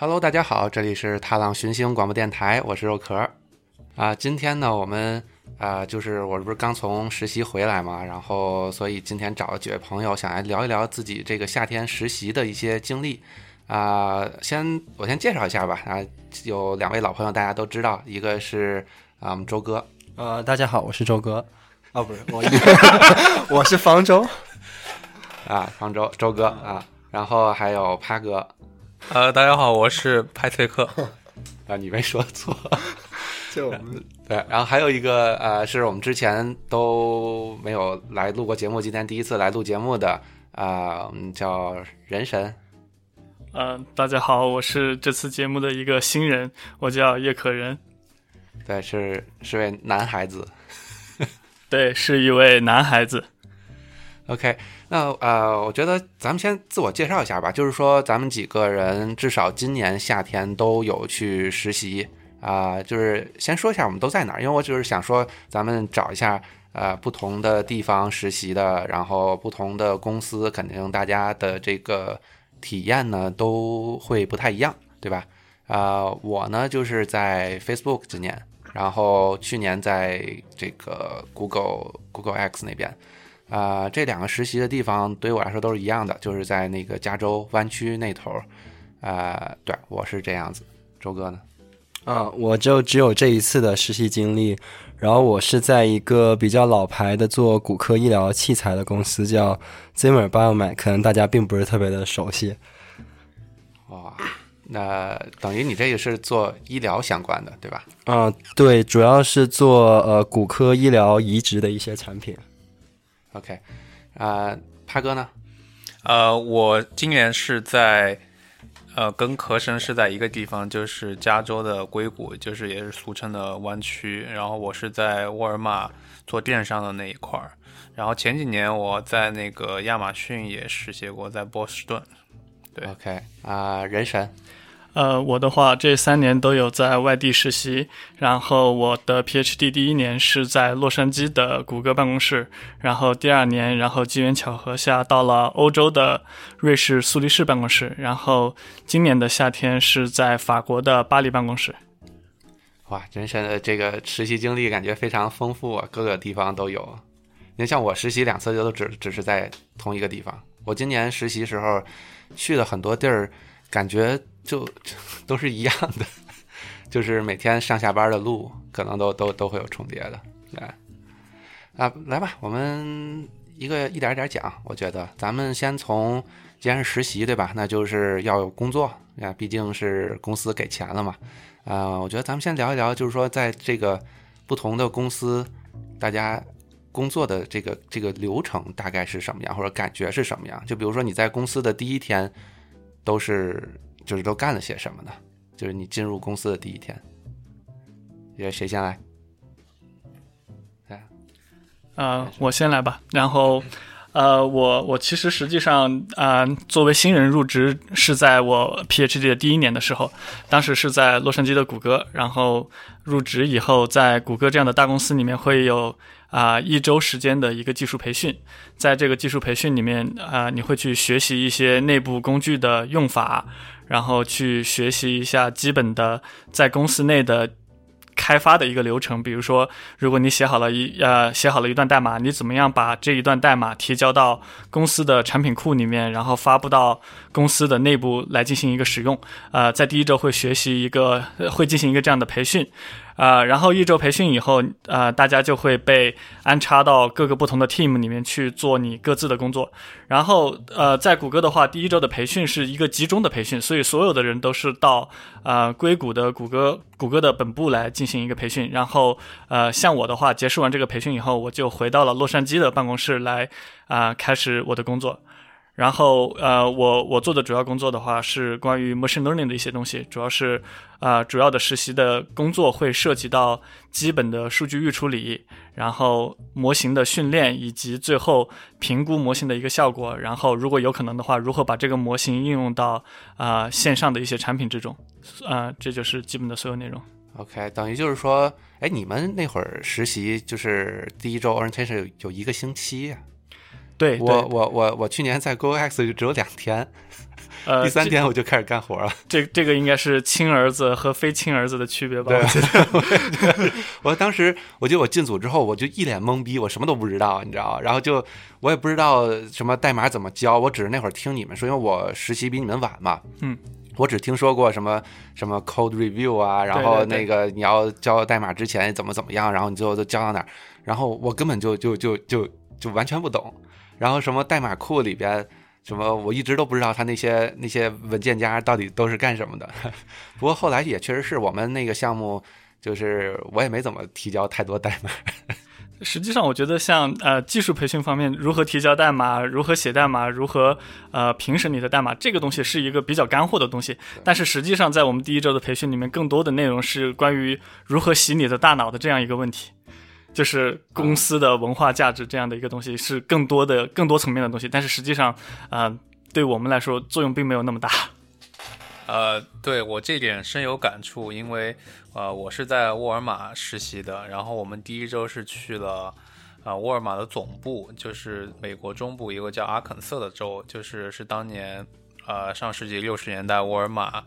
Hello，大家好，这里是踏浪寻星广播电台，我是肉壳。啊，今天呢，我们啊，就是我不是刚从实习回来嘛，然后所以今天找了几位朋友，想来聊一聊自己这个夏天实习的一些经历。啊，先我先介绍一下吧。啊，有两位老朋友，大家都知道，一个是啊，我们周哥。呃，大家好，我是周哥。哦，不是我，我是方舟。啊，方舟，周哥啊，然后还有趴哥。呃，大家好，我是派翠克。啊，你没说错。就我们对，然后还有一个呃，是我们之前都没有来录过节目，今天第一次来录节目的啊，我们叫人神。嗯，大家好，我是这次节目的一个新人，我叫叶可人。对，是是位男孩子。对，是一位男孩子。OK，那呃，我觉得咱们先自我介绍一下吧，就是说咱们几个人至少今年夏天都有去实习啊、就是先说一下我们都在哪儿，因为我就是想说咱们找一下呃不同的地方实习的，然后不同的公司，肯定大家的这个体验呢都会不太一样，对吧？啊、我呢就是在 Facebook 今年，然后去年在这个 Google Google X 那边。啊、这两个实习的地方对于我来说都是一样的，就是在那个加州湾区那头儿。啊，对我是这样子。周哥呢？啊，我就只有这一次的实习经历，然后我是在一个比较老牌的做骨科医疗器材的公司，叫 Zimmer Biomed，可能大家并不是特别的熟悉。哇，那等于你这个是做医疗相关的，对吧？啊，对，主要是做呃骨科医疗移植的一些产品。OK，啊、帕哥呢？呃，我今年是在呃跟壳神是在一个地方，就是加州的硅谷，就是也是俗称的湾区。然后我是在沃尔玛做电商的那一块儿。然后前几年我在那个亚马逊也实习过，在波士顿。对 OK，啊、人神。呃，我的话这三年都有在外地实习，然后我的 PhD 第一年是在洛杉矶的谷歌办公室，然后第二年，然后机缘巧合下到了欧洲的瑞士苏黎世办公室，然后今年的夏天是在法国的巴黎办公室。哇，人神的这个实习经历感觉非常丰富啊，各个地方都有。你像我实习两次，就都只只是在同一个地方。我今年实习时候去了很多地儿，感觉就 都是一样的，就是每天上下班的路可能都都都会有重叠的。对，啊，来吧，我们一个一点一点讲。我觉得咱们先从，既然是实习对吧？那就是要有工作呀，毕竟是公司给钱了嘛。啊、我觉得咱们先聊一聊，就是说在这个不同的公司，大家工作的这个这个流程大概是什么样，或者感觉是什么样？就比如说你在公司的第一天，都是就是都干了些什么呢？就是你进入公司的第一天，也谁先来？呃，我先来吧。然后，呃，我我其实实际上啊、作为新人入职是在我 PhD 的第一年的时候，当时是在洛杉矶的谷歌。然后入职以后，在谷歌这样的大公司里面会有啊、一周时间的一个技术培训，在这个技术培训里面啊、你会去学习一些内部工具的用法，然后去学习一下基本的在公司内的。开发的一个流程，比如说，如果你写好了一呃写好了一段代码，你怎么样把这一段代码提交到公司的产品库里面，然后发布到公司的内部来进行一个使用？呃，在第一周会学习一个，会进行一个这样的培训。啊、然后一周培训以后，呃，大家就会被安插到各个不同的 team 里面去做你各自的工作。然后，呃，在谷歌的话，第一周的培训是一个集中的培训，所以所有的人都是到呃硅谷的谷歌谷歌的本部来进行一个培训。然后，呃，像我的话，结束完这个培训以后，我就回到了洛杉矶的办公室来啊、开始我的工作。然后，呃，我我做的主要工作的话是关于 machine learning 的一些东西，主要是啊、主要的实习的工作会涉及到基本的数据预处理，然后模型的训练，以及最后评估模型的一个效果。然后，如果有可能的话，如何把这个模型应用到啊、线上的一些产品之中，啊、这就是基本的所有内容。OK，等于就是说，哎，你们那会儿实习就是第一周 orientation 有有一个星期呀、对，我对我我我去年在 GoX 就只有两天，呃，第三天我就开始干活了。这这个应该是亲儿子和非亲儿子的区别吧？对我 当时我记得我进组之后，我就一脸懵逼，我什么都不知道，你知道吗？然后就我也不知道什么代码怎么教，我只是那会儿听你们说，因为我实习比你们晚嘛，嗯，我只听说过什么什么 code review 啊，然后那个你要教代码之前怎么怎么样，然后你最后都教到哪儿，然后我根本就就就就就完全不懂，然后什么代码库里边。什么？我一直都不知道他那些那些文件夹到底都是干什么的。不过后来也确实是我们那个项目，就是我也没怎么提交太多代码。实际上，我觉得像呃技术培训方面，如何提交代码，如何写代码，如何呃评审你的代码，这个东西是一个比较干货的东西。但是实际上，在我们第一周的培训里面，更多的内容是关于如何洗你的大脑的这样一个问题，就是公司的文化价值这样的一个东西，是更多的更多层面的东西。但是实际上，呃，对我们来说作用并没有那么大。呃，对我这点深有感触，因为呃，我是在沃尔玛实习的，然后我们第一周是去了啊、沃尔玛的总部，就是美国中部一个叫阿肯色的州，就是是当年呃上世纪六十年代沃尔玛。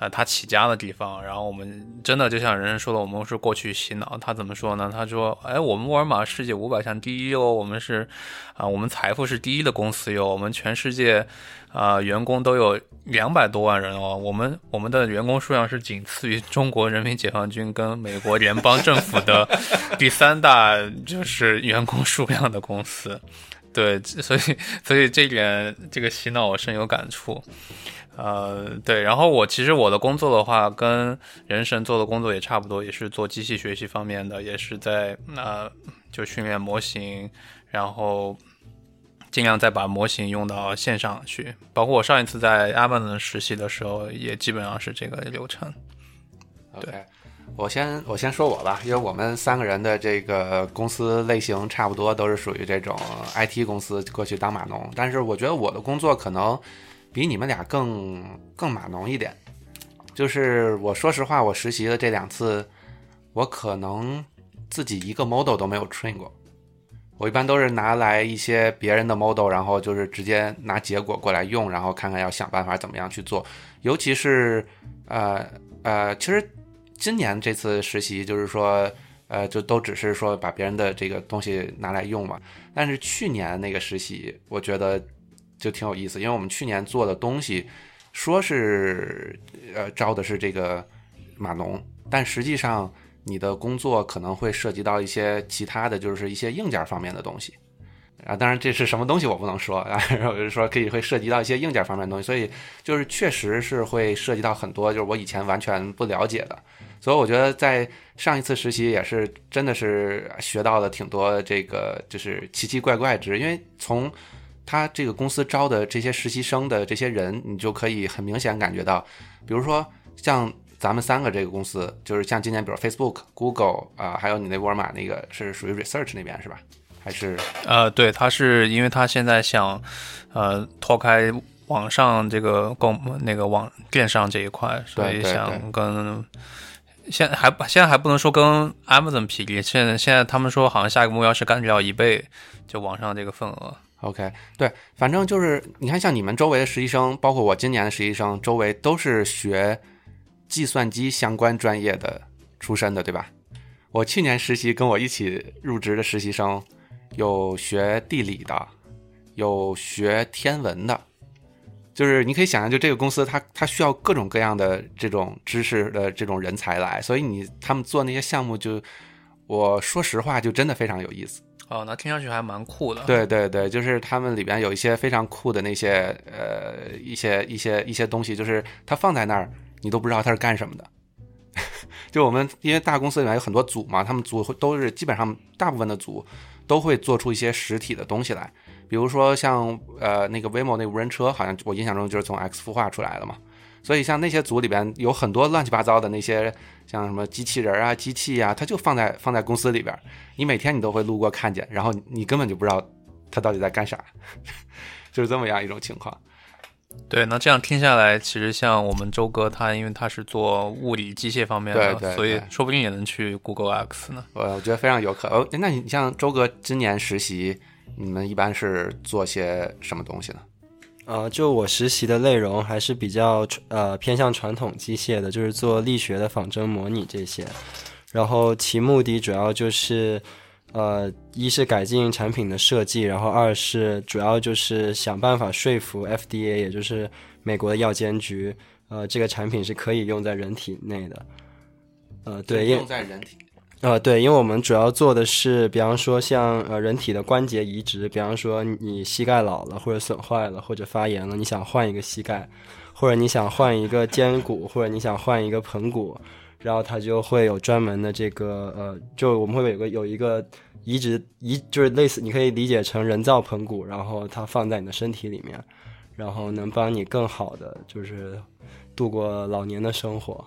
呃，他起家的地方，然后我们真的就像人人说的，我们是过去洗脑。他怎么说呢？他说：“哎，我们沃尔玛世界五百强第一哦，我们是啊、我们财富是第一的公司哟，我们全世界啊、员工都有两百多万人哦，我们我们的员工数量是仅次于中国人民解放军跟美国联邦政府的 第三大就是员工数量的公司。对，所以所以这点这个洗脑我深有感触。呃，对，然后我其实我的工作的话，跟人神做的工作也差不多，也是做机器学习方面的，也是在呃就训练模型，然后尽量再把模型用到线上去。包括我上一次在 Amazon 实习的时候，也基本上是这个流程。OK，我先我先说我吧，因为我们三个人的这个公司类型差不多，都是属于这种 IT 公司过去当码农。但是我觉得我的工作可能比你们俩更更码农一点。就是我说实话，我实习的这两次，我可能自己一个 model 都没有 train 过。我一般都是拿来一些别人的 model，然后就是直接拿结果过来用，然后看看要想办法怎么样去做。尤其是呃呃，其实今年这次实习就是说，呃，就都只是说把别人的这个东西拿来用嘛。但是去年那个实习，我觉得就挺有意思，因为我们去年做的东西，说是呃招的是这个码农，但实际上你的工作可能会涉及到一些其他的就是一些硬件方面的东西。啊，当然这是什么东西我不能说 啊，然后我就说可以会涉及到一些硬件方面的东西，所以就是确实是会涉及到很多就是我以前完全不了解的，所以我觉得在上一次实习也是真的是学到了挺多这个就是奇奇怪怪之，因为从他这个公司招的这些实习生的这些人，你就可以很明显感觉到，比如说像咱们三个这个公司，就是像今年比如 Facebook、Google 啊、还有你那沃尔玛那个是属于 research 那边是吧？还是呃，对，他是因为他现在想呃脱开网上这个购那个网电商这一块，所以想跟。现在还现在还不能说跟 Amazon 匹敌，现在现在他们说好像下一个目标是干掉一倍，就网上这个份额。OK，对，反正就是你看，像你们周围的实习生，包括我今年的实习生，周围都是学计算机相关专业的出身的，对吧？我去年实习跟我一起入职的实习生，有学地理的，有学天文的，就是你可以想象，就这个公司它它需要各种各样的这种知识的这种人才来，所以你他们做那些项目就，我说实话就真的非常有意思。哦，那听上去还蛮酷的。，对对对，就是他们里边有一些非常酷的那些呃一些一些一些东西，就是它放在那儿，你都不知道它是干什么的。就我们因为大公司里面有很多组嘛，他们组会都是基本上大部分的组都会做出一些实体的东西来，比如说像呃那个 v i m o 那无人车，好像我印象中就是从 X 孵化出来的嘛。所以像那些组里边有很多乱七八糟的那些，像什么机器人啊、机器啊，它就放在放在公司里边，你每天你都会路过看见，然后你根本就不知道它到底在干啥，就是这么样一种情况。对，那这样听下来，其实像我们周哥他，因为他是做物理机械方面的，对对所以说不定也能去 Google X 呢。我我觉得非常有可能。哦那你像周哥今年实习，你们一般是做些什么东西呢？呃，就我实习的内容还是比较呃偏向传统机械的，就是做力学的仿真模拟这些。然后其目的主要就是，呃，一是改进产品的设计，然后二是主要就是想办法说服 FDA，也就是美国的药监局，呃，这个产品是可以用在人体内的。呃，对，用在人体。呃，对，因为我们主要做的是，比方说像呃人体的关节移植，比方说你膝盖老了或者损坏了或者发炎了，你想换一个膝盖，或者你想换一个肩骨，或者你想换一个盆骨，然后它就会有专门的这个呃，就我们会有个有一个移植移，就是类似你可以理解成人造盆骨，然后它放在你的身体里面，然后能帮你更好的就是度过老年的生活。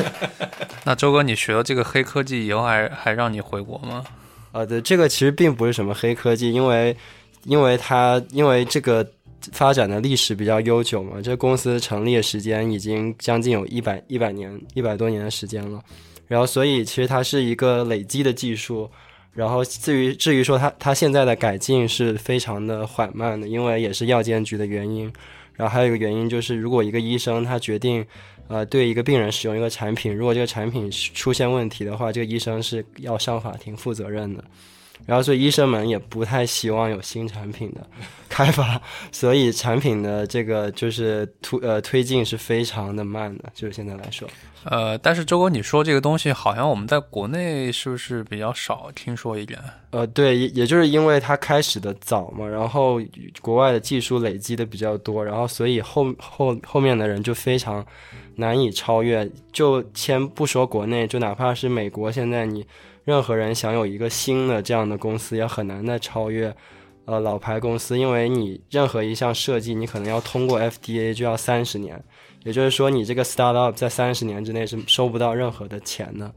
那周哥，你学了这个黑科技以后还，还让你回国吗？呃，对，这个其实并不是什么黑科技，因为因为它因为这个发展的历史比较悠久嘛，这个公司成立的时间已经将近有一百一百年一百多年的时间了，然后所以其实它是一个累积的技术，然后至于至于说它它现在的改进是非常的缓慢的，因为也是药监局的原因，然后还有一个原因就是如果一个医生他决定呃，对一个病人使用一个产品，如果这个产品出现问题的话，这个医生是要上法庭负责任的。然后，所以医生们也不太希望有新产品的 开发，所以产品的这个就是推呃推进是非常的慢的，就是现在来说。呃，但是周哥，你说这个东西好像我们在国内是不是比较少听说一点？呃，对，也也就是因为它开始的早嘛，然后国外的技术累积的比较多，然后所以后后后面的人就非常难以超越。就先不说国内，就哪怕是美国，现在你任何人想有一个新的这样的公司，也很难再超越呃老牌公司，因为你任何一项设计，你可能要通过 FDA 就要三十年，也就是说你这个 startup 在三十年之内是收不到任何的钱的。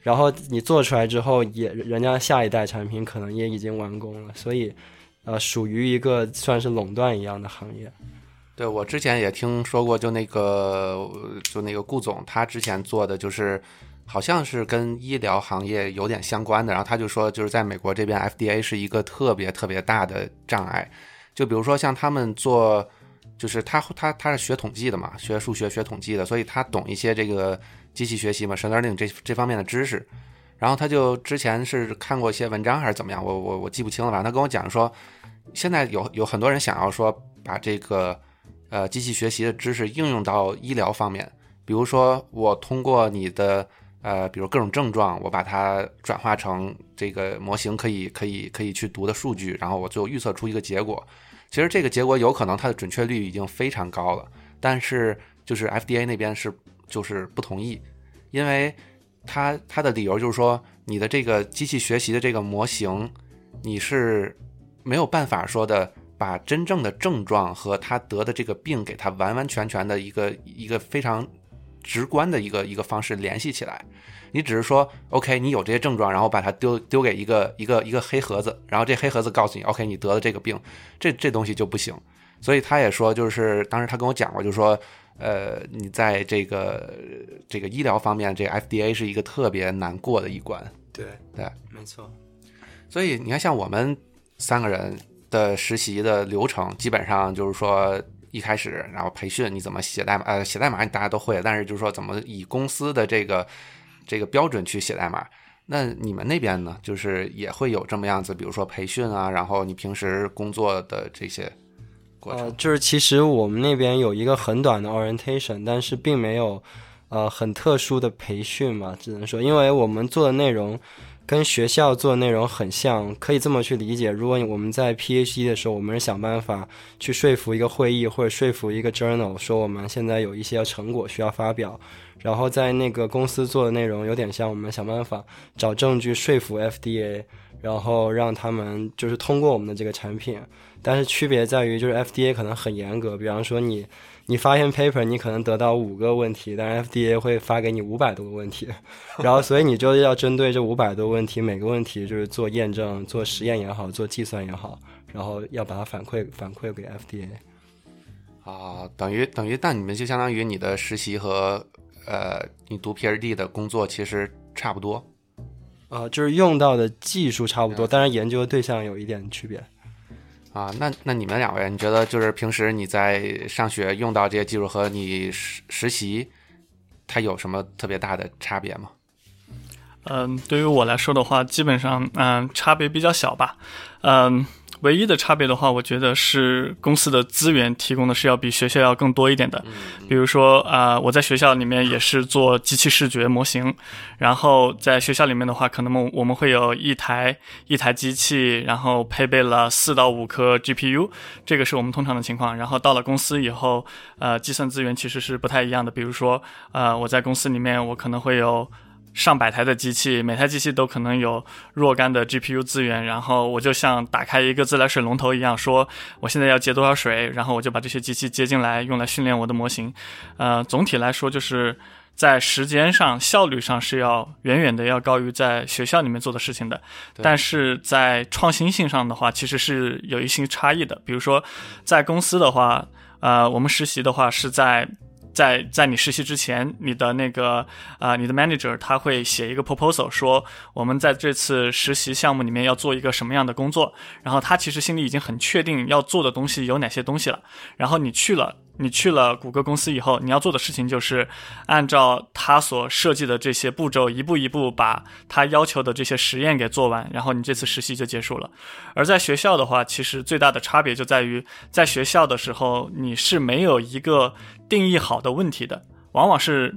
然后你做出来之后，也人家下一代产品可能也已经完工了，所以，呃，属于一个算是垄断一样的行业。对我之前也听说过，就那个就那个顾总，他之前做的就是好像是跟医疗行业有点相关的，然后他就说，就是在美国这边 FDA 是一个特别特别大的障碍，就比如说像他们做，就是他他他是学统计的嘛，学数学学统计的，所以他懂一些这个机器学习嘛 learning 这这方面的知识。然后他就之前是看过一些文章还是怎么样，我我我记不清了反正？他跟我讲说，现在有有很多人想要说把这个呃机器学习的知识应用到医疗方面，比如说我通过你的呃，比如各种症状，我把它转化成这个模型可以可以可以去读的数据，然后我最后预测出一个结果。其实这个结果有可能它的准确率已经非常高了，但是就是 FDA 那边是就是不同意，因为他他的理由就是说，你的这个机器学习的这个模型，你是没有办法说的把真正的症状和他得的这个病给他完完全全的一个一个非常直观的一个一个方式联系起来。你只是说，OK，你有这些症状，然后把它丢丢给一个一个一个黑盒子，然后这黑盒子告诉你，OK，你得了这个病，这这东西就不行。所以他也说，就是当时他跟我讲过，就是说，呃，你在这个这个医疗方面，这个 FDA 是一个特别难过的一关。对对，没错。所以你看，像我们三个人的实习的流程，基本上就是说一开始，然后培训你怎么写代码，呃，写代码大家都会，但是就是说怎么以公司的这个这个标准去写代码。那你们那边呢，就是也会有这么样子，比如说培训啊，然后你平时工作的这些过程。呃，就是其实我们那边有一个很短的 orientation，但是并没有呃很特殊的培训嘛，只能说，因为我们做的内容跟学校做的内容很像，可以这么去理解。如果我们在 PhD 的时候，我们是想办法去说服一个会议或者说服一个 journal，说我们现在有一些成果需要发表，然后在那个公司做的内容有点像我们想办法找证据说服 FDA，然后让他们就是通过我们的这个产品。但是区别在于，就是 FDA 可能很严格，比方说你你发一篇 paper，你可能得到五个问题，但是 FDA 会发给你五百多个问题，然后所以你就要针对这五百多个问题，每个问题就是做验证、做实验也好，做计算也好，然后要把它反馈反馈给 FDA。啊，等于等于，但你们就相当于你的实习和呃你读 PhD 的工作其实差不多。呃，就是用到的技术差不多，当然研究的对象有一点区别。啊，那那你们两位，你觉得就是平时你在上学用到这些技术和你实实习，它有什么特别大的差别吗？嗯，对于我来说的话，基本上嗯差别比较小吧。嗯，唯一的差别的话，我觉得是公司的资源提供的是要比学校要更多一点的。比如说啊、我在学校里面也是做机器视觉模型，然后在学校里面的话，可能我我们会有一台一台机器，然后配备了四到五颗 GPU，这个是我们通常的情况。然后到了公司以后，呃，计算资源其实是不太一样的。比如说，呃，我在公司里面，我可能会有上百台的机器，每台机器都可能有若干的 GPU 资源，然后我就像打开一个自来水龙头一样，说我现在要接多少水，然后我就把这些机器接进来，用来训练我的模型。呃，总体来说就是。在时间上、效率上是要远远的要高于在学校里面做的事情的，但是在创新性上的话，其实是有一些差异的。比如说，在公司的话，呃，我们实习的话是在在在你实习之前，你的那个啊、呃你的 manager 他会写一个 proposal，说我们在这次实习项目里面要做一个什么样的工作，然后他其实心里已经很确定要做的东西有哪些东西了，然后你去了。你去了谷歌公司以后，你要做的事情就是按照他所设计的这些步骤，一步一步把他要求的这些实验给做完，然后你这次实习就结束了。而在学校的话，其实最大的差别就在于，在学校的时候你是没有一个定义好的问题的，往往是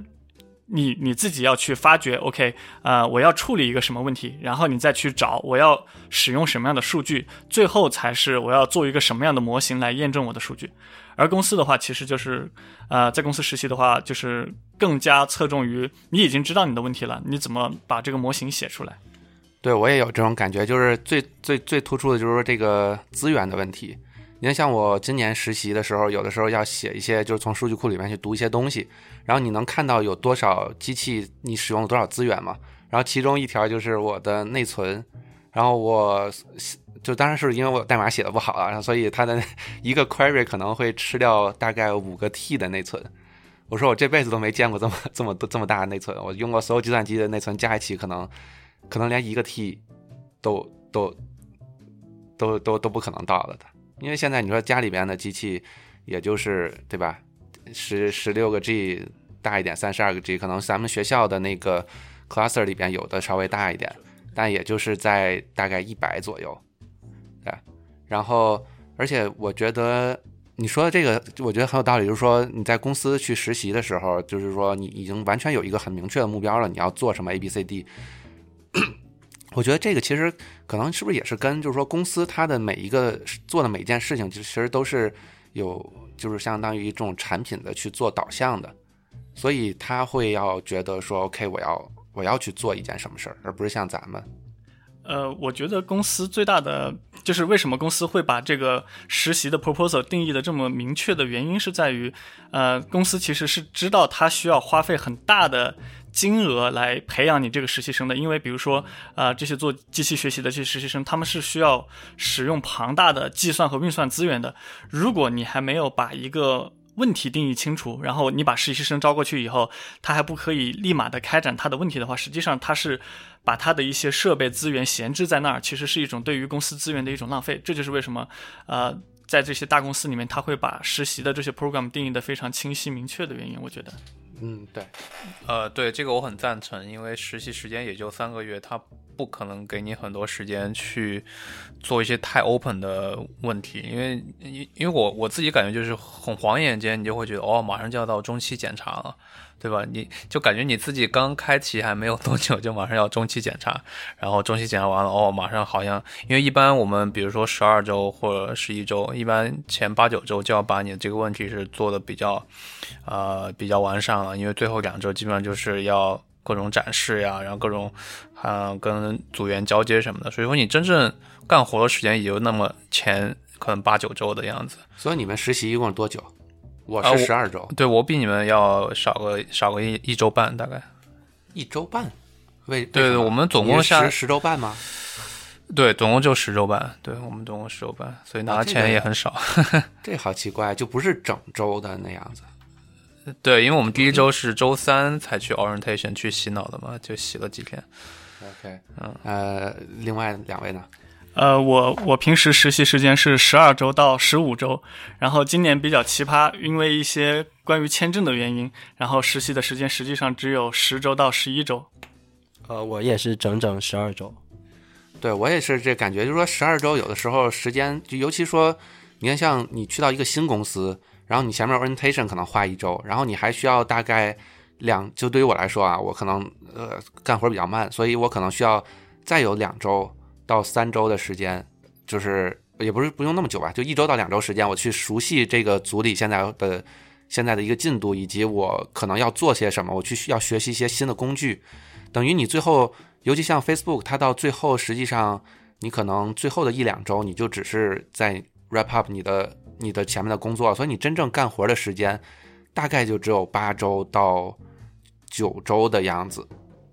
你你自己要去发掘，OK，呃，我要处理一个什么问题，然后你再去找我要使用什么样的数据，最后才是我要做一个什么样的模型来验证我的数据。而公司的话，其实就是，呃，在公司实习的话，就是更加侧重于你已经知道你的问题了，你怎么把这个模型写出来。对我也有这种感觉，就是最最最突出的就是说这个资源的问题。你看，像我今年实习的时候，有的时候要写一些，就是从数据库里面去读一些东西，然后你能看到有多少机器你使用了多少资源嘛？然后其中一条就是我的内存，然后我就当然是因为我代码写的不好啊，然后所以它的 一个 query 可能会吃掉大概五个 T 的内存。我说我这辈子都没见过这么这么多这么大的内存，我用过所有计算机的内存加一起，可能可能连一个 T 都都都都都不可能到了的。因为现在你说家里边的机器，也就是对吧，十十六个 G 大一点，三十二个 G，可能咱们学校的那个 cluster 里边有的稍微大一点，但也就是在大概一百左右，对。然后，而且我觉得你说的这个，我觉得很有道理，就是说你在公司去实习的时候，就是说你已经完全有一个很明确的目标了，你要做什么 A B C D。我觉得这个其实可能是不是也是跟就是说公司它的每一个做的每一件事情，其实都是有就是相当于这种产品的去做导向的，所以他会要觉得说 OK，我要我要去做一件什么事儿，而不是像咱们。呃，我觉得公司最大的就是为什么公司会把这个实习的 proposal 定义的这么明确的原因，是在于，呃，公司其实是知道它需要花费很大的金额来培养你这个实习生的，因为比如说，呃，这些做机器学习的这些实习生，他们是需要使用庞大的计算和运算资源的。如果你还没有把一个问题定义清楚，然后你把实习生招过去以后，他还不可以立马的开展他的问题的话，实际上他是把他的一些设备资源闲置在那儿，其实是一种对于公司资源的一种浪费。这就是为什么，呃，在这些大公司里面，他会把实习的这些 program 定义的非常清晰明确的原因。我觉得，嗯，对，呃，对这个我很赞成，因为实习时间也就三个月，他不可能给你很多时间去做一些太 open 的问题，因为因因为我我自己感觉就是很晃眼间，你就会觉得哦，马上就要到中期检查了。对吧？你就感觉你自己刚开启还没有多久，就马上要中期检查，然后中期检查完了，哦，马上好像，因为一般我们比如说十二周或者十一周，一般前八九周就要把你这个问题是做的比较，呃，比较完善了，因为最后两周基本上就是要各种展示呀，然后各种，啊、跟组员交接什么的，所以说你真正干活的时间也就那么前可能八九周的样子。所以你们实习一共多久？我是十二周，对我比你们要少个少个一一周半大概。一周半。为对对，我们总共下十十周半吗？对，总共就十周半，对我们总共十周半，所以拿的钱也很少。这好奇怪，就不是整周的那样子。对，因为我们第一周是周三才去 orientation 去洗脑的嘛，就洗了几天。OK，嗯，呃，另外两位呢？呃，我我平时实习时间是十二周到十五周，然后今年比较奇葩，因为一些关于签证的原因，然后实习的时间实际上只有十周到十一周。呃，我也是整整十二周。对我也是这感觉，就是说十二周有的时候时间，就尤其说，你看像你去到一个新公司，然后你前面 orientation 可能花一周，然后你还需要大概两，就对于我来说啊，我可能呃干活比较慢，所以我可能需要再有两周到三周的时间，就是也不是不用那么久吧，就一周到两周时间，我去熟悉这个组里现在的现在的一个进度，以及我可能要做些什么，我去要学习一些新的工具，等于你最后。尤其像 Facebook，它到最后实际上，你可能最后的一两周，你就只是在 wrap up 你的你的前面的工作，所以你真正干活的时间大概就只有八周到九周的样子，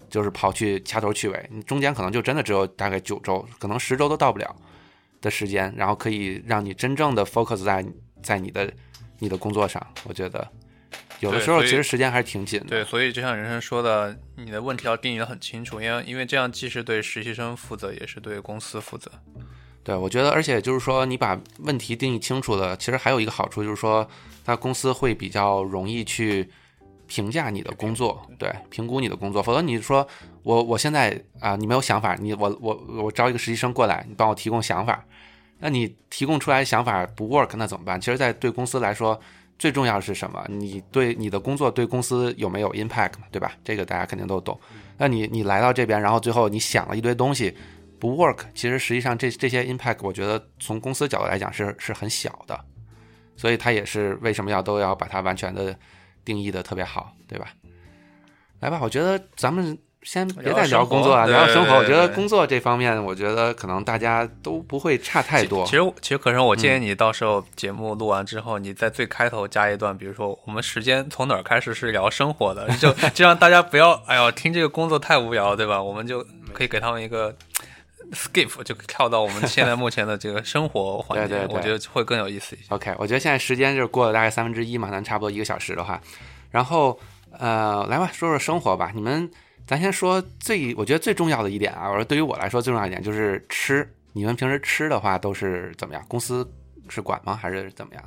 就是跑去掐头去尾，你中间可能就真的只有大概九周，可能十周都到不了的时间，然后可以让你真正的 focus 在在你的你的工作上，我觉得。有的时候其实时间还是挺紧的。对，所以就像人生说的，你的问题要定义的很清楚，因为因为这样既是对实习生负责，也是对公司负责。对，我觉得，而且就是说，你把问题定义清楚了，其实还有一个好处，就是说，那公司会比较容易去评价你的工作，对，评估你的工作。否则你说我我现在啊，你没有想法，你我我我招一个实习生过来，你帮我提供想法，那你提供出来想法不 work，那怎么办？其实，在对公司来说。最重要的是什么？你对你的工作对公司有没有 impact，对吧？这个大家肯定都懂。那你你来到这边，然后最后你想了一堆东西不 work，其实实际上这这些 impact，我觉得从公司角度来讲是是很小的。所以它也是为什么要都要把它完全的定义的特别好，对吧？来吧，我觉得咱们。先别再聊工作啊，聊生活。我觉得工作这方面，我觉得可能大家都不会差太多。其实，其实可是我建议你到时候节目录完之后，你在最开头加一段，比如说我们时间从哪儿开始是聊生活的，就 就让大家不要哎呦听这个工作太无聊，对吧？我们就可以给他们一个 skip，就跳到我们现在目前的这个生活环节，我觉得会更有意思一些。OK，我觉得现在时间就是过了大概三分之一嘛，咱差不多一个小时的话，然后呃，来吧，说说生活吧，你们。咱先说最，我觉得最重要的一点啊，我说对于我来说最重要一点就是吃。你们平时吃的话都是怎么样？公司是管吗？还是怎么样？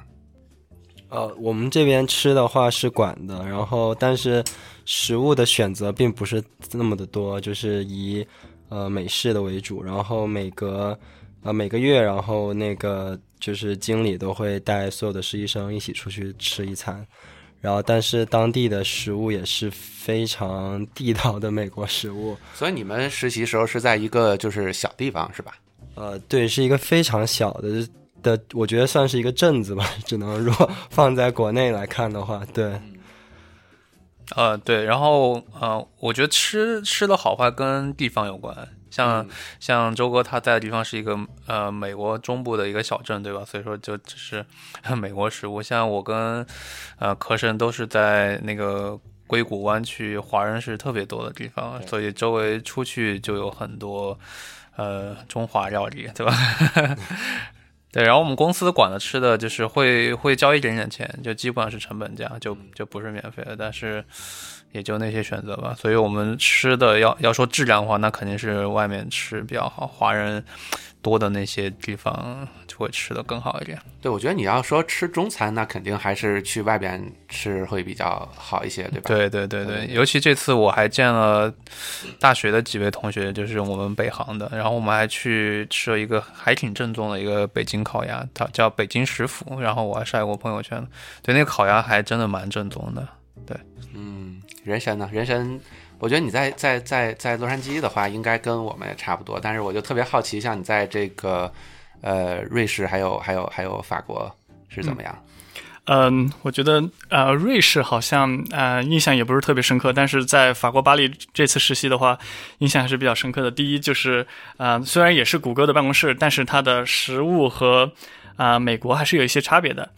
呃，我们这边吃的话是管的，然后但是食物的选择并不是那么的多，就是以呃美式的为主。然后每隔呃每个月，然后那个就是经理都会带所有的实习生一起出去吃一餐。然后，但是当地的食物也是非常地道的美国食物。所以你们实习时候是在一个就是小地方是吧？呃，对，是一个非常小的的，我觉得算是一个镇子吧。只能如果放在国内来看的话，对。呃，对，然后呃，我觉得吃吃的好坏跟地方有关。像像周哥他在的地方是一个呃美国中部的一个小镇，对吧？所以说就只是 美国食物。像我跟呃科生都是在那个硅谷湾区，华人是特别多的地方，所以周围出去就有很多呃中华料理，对吧？对，然后我们公司管的吃的就是会会交一点点钱，就基本上是成本价，就就不是免费的，但是也就那些选择吧。所以我们吃的要要说质量的话，那肯定是外面吃比较好，华人。多的那些地方就会吃的更好一点。对，我觉得你要说吃中餐，那肯定还是去外边吃会比较好一些，对吧？对对对对，尤其这次我还见了大学的几位同学，就是我们北航的，然后我们还去吃了一个还挺正宗的一个北京烤鸭，它叫北京食府，然后我还晒过朋友圈，对，那个烤鸭还真的蛮正宗的。对，嗯，人参呢？人参。我觉得你在在在在洛杉矶的话，应该跟我们也差不多。但是我就特别好奇，像你在这个呃瑞士，还有还有还有法国是怎么样？嗯，我觉得呃瑞士好像呃印象也不是特别深刻。但是在法国巴黎这次实习的话，印象还是比较深刻的。第一就是呃虽然也是谷歌的办公室，但是它的食物和啊美国还是有一些差别的。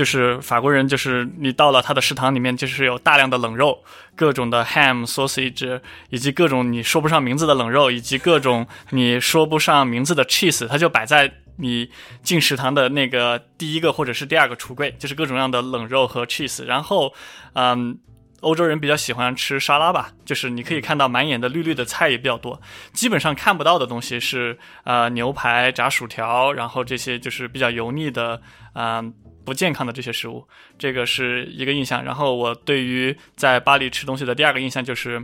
就是法国人，就是你到了他的食堂里面，就是有大量的冷肉，各种的 ham sausage，以及各种你说不上名字的冷肉，以及各种你说不上名字的 cheese，它就摆在你进食堂的那个第一个或者是第二个橱柜，就是各种样的冷肉和 cheese。然后，嗯，欧洲人比较喜欢吃沙拉吧，就是你可以看到满眼的绿绿的菜也比较多。基本上看不到的东西是呃牛排、炸薯条，然后这些就是比较油腻的，嗯、不健康的这些食物，这个是一个印象。然后我对于在巴黎吃东西的第二个印象就是，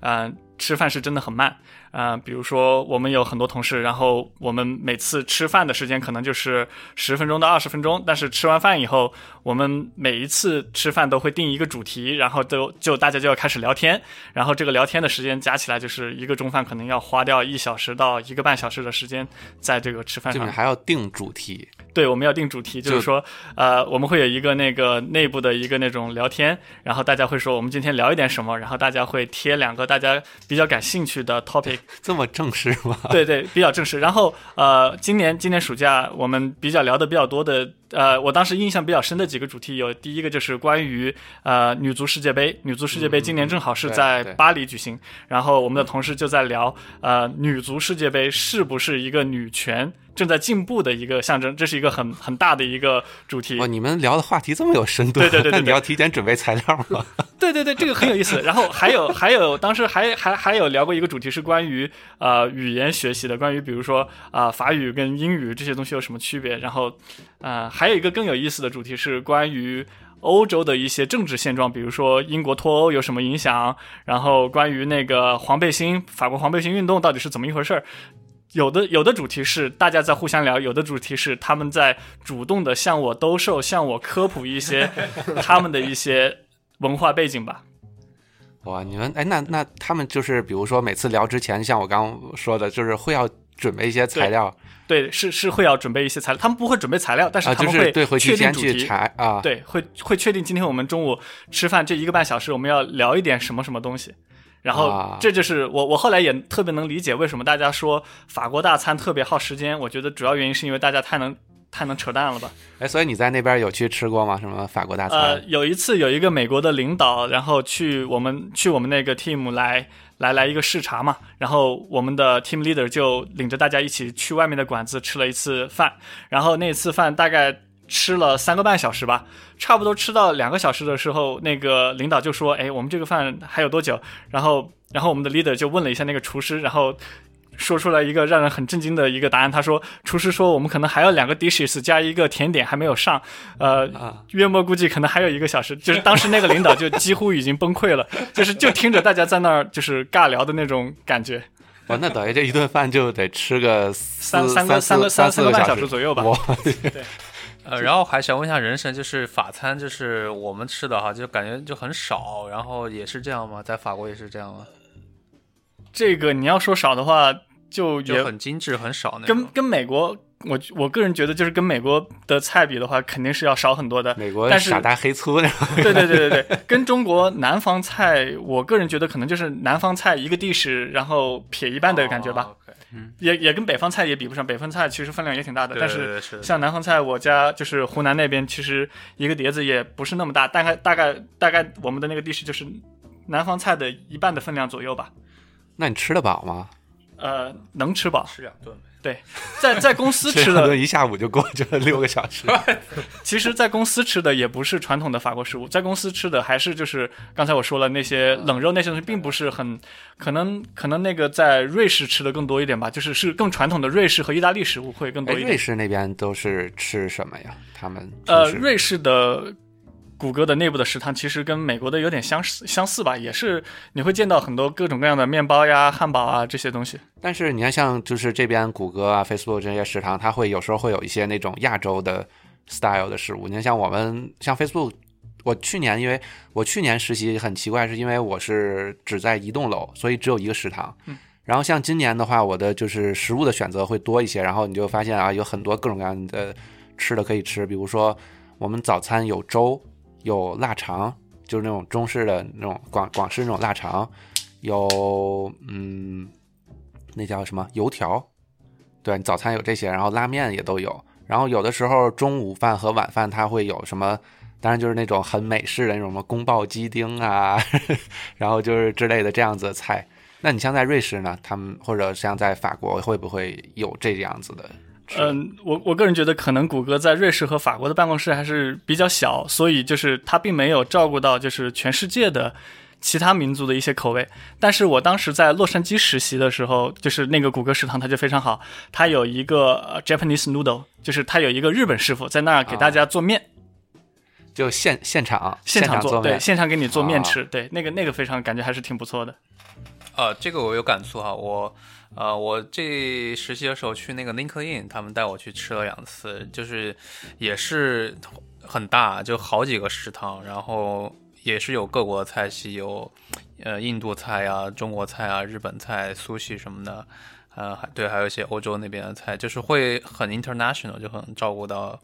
嗯、吃饭是真的很慢。啊、比如说我们有很多同事，然后我们每次吃饭的时间可能就是十分钟到二十分钟，但是吃完饭以后，我们每一次吃饭都会定一个主题，然后都就大家就要开始聊天，然后这个聊天的时间加起来就是一个中饭可能要花掉一小时到一个半小时的时间在这个吃饭上面。还要定主题，对，我们要定主题，就是说，呃，我们会有一个那个内部的一个那种聊天，然后大家会说我们今天聊一点什么，然后大家会贴两个大家比较感兴趣的 topic，这么正式吗？对对，比较正式。然后呃，今年今年暑假我们比较聊的比较多的，呃，我当时印象比较深的几个主题有，第一个就是关于呃女足世界杯，女足世界杯今年正好是在巴黎举行，然后我们的同事就在聊，呃，女足世界杯是不是一个女权正在进步的一个象征？这是一个很很大的一个主题。哦，你们聊的话题这么有深度，对对对 对那你要提前准备材料吗？对对对，这个很有意思。然后还有还有，当时还还还有聊过一个主题是关于呃语言学习的，关于比如说啊、法语跟英语这些东西有什么区别。然后呃还有一个更有意思的主题是关于。欧洲的一些政治现状，比如说英国脱欧有什么影响，然后关于那个黄背心，法国黄背心运动到底是怎么一回事儿，有的有的主题是大家在互相聊，有的主题是他们在主动的向我兜售，向我科普一些他们的一些文化背景吧。哇，你们哎，那那他们就是比如说每次聊之前，像我刚刚说的，就是会要准备一些材料对，是是会要准备一些材料，他们不会准备材料，但是啊，他们就是对回去先去确定主题。查啊，对，会会确定今天我们中午吃饭这一个半小时，我们要聊一点什么什么东西。然后啊这就是我我后来也特别能理解为什么大家说法国大餐特别耗时间。我觉得主要原因是因为大家太能太能扯淡了吧。哎，所以你在那边有去吃过吗？什么法国大餐？呃，有一次有一个美国的领导，然后去我们去我们那个 team 来来来一个视察嘛，然后我们的 team leader 就领着大家一起去外面的馆子吃了一次饭，然后那次饭大概吃了三个半小时吧，差不多吃到两个小时的时候，那个领导就说：“哎，我们这个饭还有多久？”然后然后我们的 leader 就问了一下那个厨师，然后。说出来一个让人很震惊的一个答案，他说：“厨师说我们可能还有两个 dishes 加一个甜点还没有上，呃，啊，约莫估计可能还有一个小时，就是当时那个领导就几乎已经崩溃了，就是就听着大家在那儿就是尬聊的那种感觉，哇，那等于这一顿饭就得吃个三三三个三个三四个半小时左右吧。对，呃，然后还想问一下人生，就是法餐，就是我们吃的哈，就感觉就很少，然后也是这样吗？在法国也是这样吗？这个你要说少的话，就就也很精致，很少那跟种。跟美国，我我个人觉得就是跟美国的菜比的话，肯定是要少很多的。美国但是傻大黑粗那种。对对对对对，跟中国南方菜，我个人觉得可能就是南方菜一个地势，然后撇一半的感觉吧。也也跟北方菜也比不上，北方菜其实分量也挺大的，对但是像南方菜，我家就是湖南那边，其实一个碟子也不是那么大，大概大概大概我们的那个地势就是南方菜的一半的分量左右吧。那你吃得饱吗？呃，能吃饱，吃两顿。对在在公司 吃这的，顿一下午就过去了六个小时。其实，在公司吃的也不是传统的法国食物，在公司吃的还是就是刚才我说了那些冷肉那些东西，并不是很可能可能那个在瑞士吃的更多一点吧，就是是更传统的瑞士和意大利食物会更哎，多一点。瑞士那边都是吃什么呀？他们呃，瑞士的谷歌的内部的食堂其实跟美国的有点相似相似吧，也是你会见到很多各种各样的面包呀、汉堡啊这些东西。但是你看，像就是这边谷歌啊、Facebook 这些食堂，它会有时候会有一些那种亚洲的 style 的食物。你看，像我们像 Facebook，我去年因为我去年实习很奇怪，是因为我是只在一栋楼，所以只有一个食堂。嗯。然后像今年的话，我的就是食物的选择会多一些，然后你就发现啊，有很多各种各样的吃的可以吃，比如说我们早餐有粥，有腊肠，就是那种中式的那种广广式那种腊肠，有嗯。那叫什么油条，对，早餐有这些，然后拉面也都有，然后有的时候中午饭和晚饭它会有什么，当然就是那种很美式的那种什么宫保鸡丁啊，然后就是之类的这样子的菜。那你像在瑞士呢，他们或者像在法国会不会有这样子的？吃？嗯，我我个人觉得，可能谷歌在瑞士和法国的办公室还是比较小，所以就是它并没有照顾到就是全世界的其他民族的一些口味。但是我当时在洛杉矶实习的时候，就是那个谷歌食堂，它就非常好，它有一个呃 Japanese noodle，就是它有一个日本师傅在那儿给大家做面，就现现场现场面做对，现场给你做面啊吃，对，那个那个非常感觉还是挺不错的。呃，这个我有感触哈，我呃，我这实习的时候去那个 LinkedIn，他们带我去吃了两次，就是也是很大，就好几个食堂，然后也是有各国的菜系，有呃印度菜啊、中国菜啊、日本菜、苏系什么的，呃，对，还有一些欧洲那边的菜，就是会很 international，就很照顾到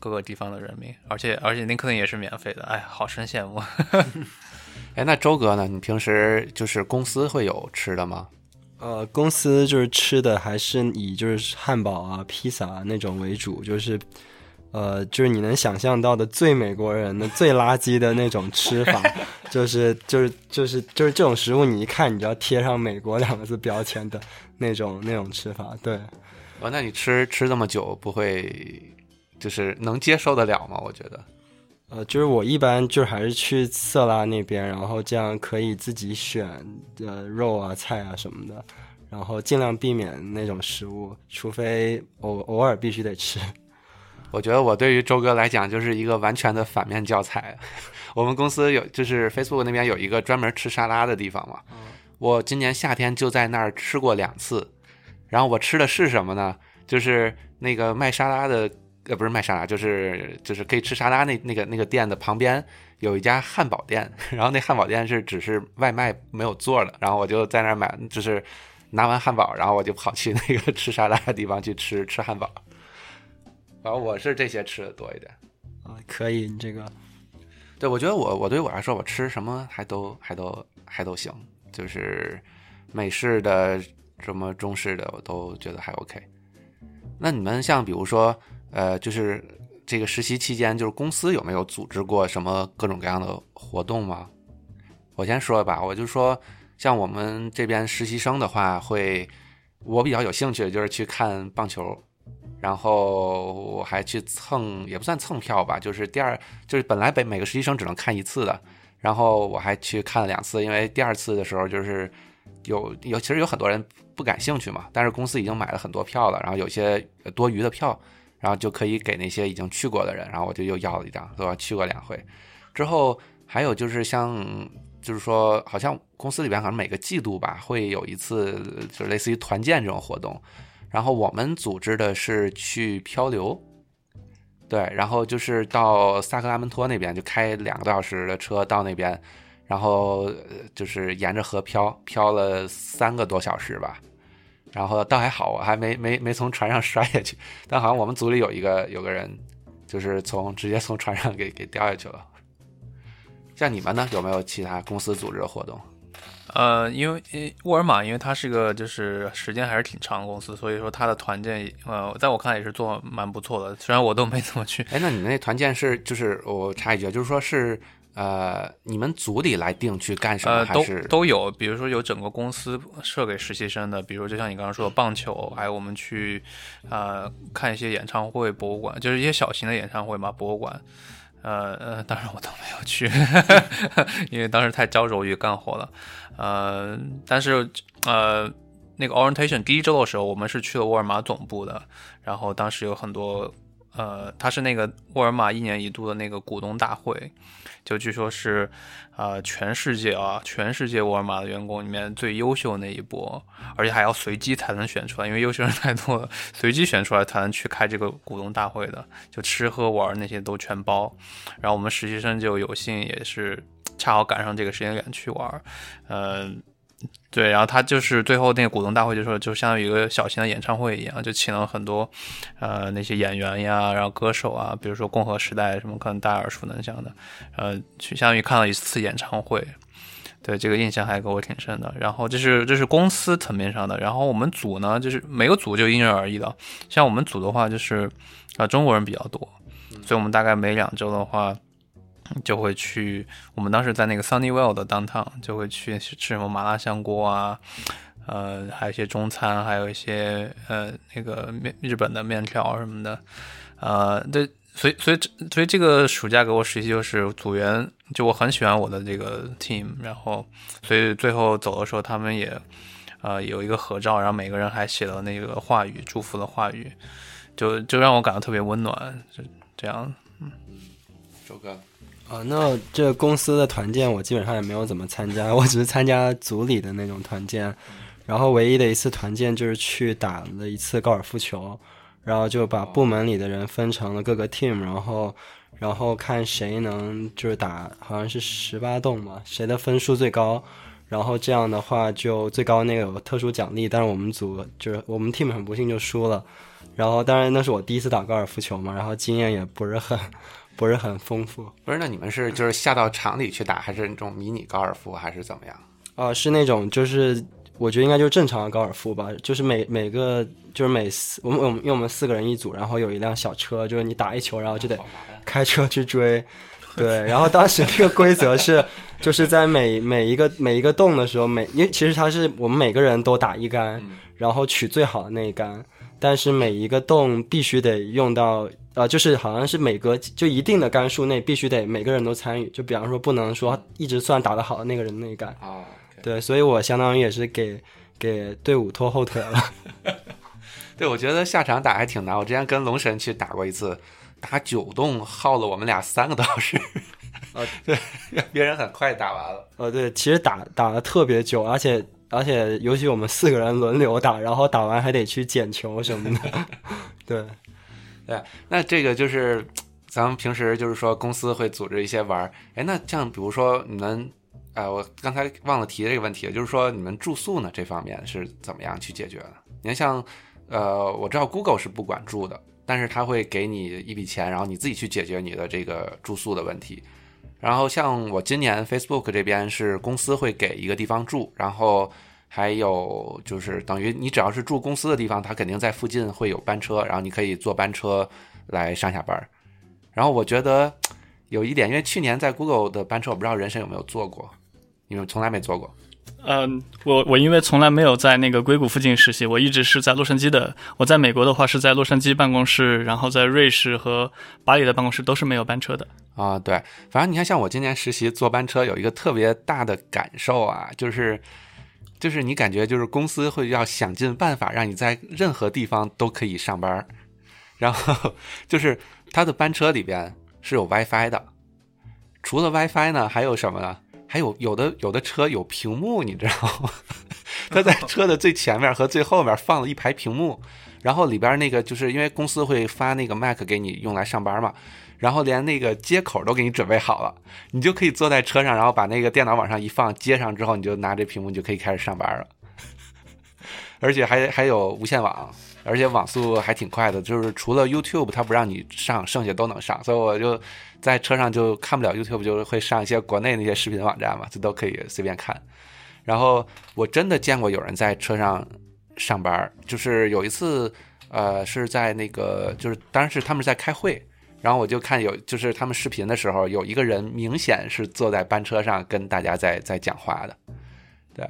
各个地方的人民，而且而且 LinkedIn 也是免费的，哎，好生羡慕。哎，那周哥呢？你平时就是公司会有吃的吗？呃，公司就是吃的还是以就是汉堡啊、披萨啊那种为主，就是呃，就是你能想象到的最美国人的、最垃圾的那种吃法，就是就是就是就是这种食物，你一看你就要贴上“美国”两个字标签的那种那种吃法。对，哦，那你吃吃这么久，不会就是能接受得了吗？我觉得。呃，就是我一般就是还是去色拉那边，然后这样可以自己选呃肉啊、菜啊什么的，然后尽量避免那种食物，除非偶偶尔必须得吃。我觉得我对于周哥来讲就是一个完全的反面教材。我们公司有，就是 Facebook 那边有一个专门吃沙拉的地方嘛。我今年夏天就在那儿吃过两次，然后我吃的是什么呢？就是那个卖沙拉的，呃，不是卖沙拉，就是就是可以吃沙拉那那个那个店的旁边有一家汉堡店，然后那汉堡店是只是外卖没有座的，然后我就在那儿买，就是拿完汉堡，然后我就跑去那个吃沙拉的地方去吃吃汉堡。然后我是这些吃的多一点。啊，可以，你这个对，我觉得我我对我来说，我吃什么还都还都还都行，就是美式的什么中式的，我都觉得还 OK。那你们像比如说，呃，就是这个实习期间，就是公司有没有组织过什么各种各样的活动吗？我先说吧，我就说，像我们这边实习生的话，会我比较有兴趣的就是去看棒球，然后我还去蹭，也不算蹭票吧，就是第二，就是本来每每个实习生只能看一次的，然后我还去看了两次，因为第二次的时候就是有有其实有很多人不感兴趣嘛，但是公司已经买了很多票了，然后有些多余的票，然后就可以给那些已经去过的人，然后我就又要了一张，对吧？去过两回，之后还有就是像。就是说，好像公司里边好像每个季度吧，会有一次，就是类似于团建这种活动。然后我们组织的是去漂流，对，然后就是到萨克拉门托那边，就开两个多小时的车到那边，然后就是沿着河漂，漂了三个多小时吧。然后倒还好，我还没没没从船上摔下去，但好像我们组里有一个有个人，就是从直接从船上给给掉下去了。像你们呢，有没有其他公司组织的活动？呃，因为因沃尔玛，因为它是个就是时间还是挺长的公司，所以说它的团建，呃，在我看来也是做蛮不错的。虽然我都没怎么去，哎，那你们那团建是就是我插一句，就是说是呃，你们组里来定去干什么，呃，都都有，比如说有整个公司设给实习生的，比如就像你刚刚说的棒球，还有我们去呃看一些演唱会、博物馆，就是一些小型的演唱会嘛，博物馆。呃呃，当然我都没有去，因为当时太焦灼于干活了。呃，但是呃，那个 orientation 第一周的时候，我们是去了沃尔玛总部的，然后当时有很多呃，它是那个沃尔玛一年一度的那个股东大会，就据说是呃全世界啊，全世界沃尔玛的员工里面最优秀那一波，而且还要随机才能选出来，因为优秀人太多了，随机选出来才能去开这个股东大会的，就吃喝玩那些都全包。然后我们实习生就有幸也是恰好赶上这个时间点去玩，嗯、对，然后他就是最后那个股东大会就说，就相当于一个小型的演唱会一样，就请了很多呃那些演员呀，然后歌手啊，比如说共和时代什么，可能大家耳熟能详的，呃，去相当于看了一次演唱会。对这个印象还给我挺深的，然后这是这是公司层面上的，然后我们组呢，就是每个组就因人而异的。像我们组的话，就是啊、呃中国人比较多，所以我们大概每两周的话，就会去。我们当时在那个 Sunnyvale 的 downtown，就会去吃什么麻辣香锅啊，呃，还有一些中餐，还有一些呃那个面日本的面条什么的，呃，对，所以所以所以这个暑假给我实习就是组员，就我很喜欢我的这个 team，然后所以最后走的时候他们也呃有一个合照，然后每个人还写了那个话语，祝福的话语，就就让我感到特别温暖，就这样。嗯周哥，啊，那这公司的团建我基本上也没有怎么参加，我只是参加组里的那种团建，然后唯一的一次团建就是去打了一次高尔夫球，然后就把部门里的人分成了各个 team，然后然后看谁能就是打好像是十八洞嘛，谁的分数最高，然后这样的话就最高那个有特殊奖励，但是我们组就是我们 team 很不幸就输了，然后当然那是我第一次打高尔夫球嘛，然后经验也不是很。不是很丰富，不是？那你们是就是下到场里去打，还是那种迷你高尔夫，还是怎么样？啊，是那种就是我觉得应该就是正常的高尔夫吧，就是每每个就是每四我们我们因为我们四个人一组，然后有一辆小车，就是你打一球，然后就得开车去追，对。然后当时这个规则是就是在每每一个每一个洞的时候，每因为其实它是我们每个人都打一杆，然后取最好的那一杆，但是每一个洞必须得用到。呃，就是好像是每隔就一定的杆数内必须得每个人都参与，就比方说不能说一直算打得好的那个人那一杆啊。对，所以我相当于也是给给队伍拖后腿了。对，我觉得下场打还挺难。我之前跟龙神去打过一次，打九洞耗了我们俩三个多小时。呃，对，别人很快打完了。呃，对，其实打打的特别久，而且而且尤其我们四个人轮流打，然后打完还得去捡球什么的。对。对，那这个就是咱们平时就是说公司会组织一些玩儿，哎，那像比如说你们，呃，我刚才忘了提这个问题了，就是说你们住宿呢这方面是怎么样去解决的？你看像，呃，我知道 Google 是不管住的，但是他会给你一笔钱，然后你自己去解决你的这个住宿的问题。然后像我今年 Facebook 这边是公司会给一个地方住，然后。还有就是等于你只要是住公司的地方，它肯定在附近会有班车，然后你可以坐班车来上下班。然后我觉得有一点，因为去年在 Google 的班车，我不知道人生有没有坐过，因为从来没坐过。嗯，我我因为从来没有在那个硅谷附近实习，我一直是在洛杉矶的。我在美国的话是在洛杉矶办公室，然后在瑞士和巴黎的办公室都是没有班车的。啊，对，反正你看，像我今年实习坐班车，有一个特别大的感受啊，就是。就是你感觉就是公司会要想尽办法让你在任何地方都可以上班，然后就是他的班车里边是有 WiFi 的，除了 WiFi 呢，还有什么呢？还有有的有的车有屏幕，你知道吗？他在 车的最前面和最后面放了一排屏幕，然后里边那个就是因为公司会发那个 Mac 给你用来上班嘛。然后连那个接口都给你准备好了，你就可以坐在车上，然后把那个电脑往上一放，接上之后，你就拿这屏幕就可以开始上班了。而且还还有无线网，而且网速还挺快的，就是除了 YouTube 它不让你上，剩下都能上。所以我就在车上就看不了 YouTube，就会上一些国内那些视频网站嘛，这都可以随便看。然后我真的见过有人在车上上班，就是有一次，呃，是在那个，就是当时他们是在开会。然后我就看有，就是他们视频的时候，有一个人明显是坐在班车上跟大家在在讲话的。对，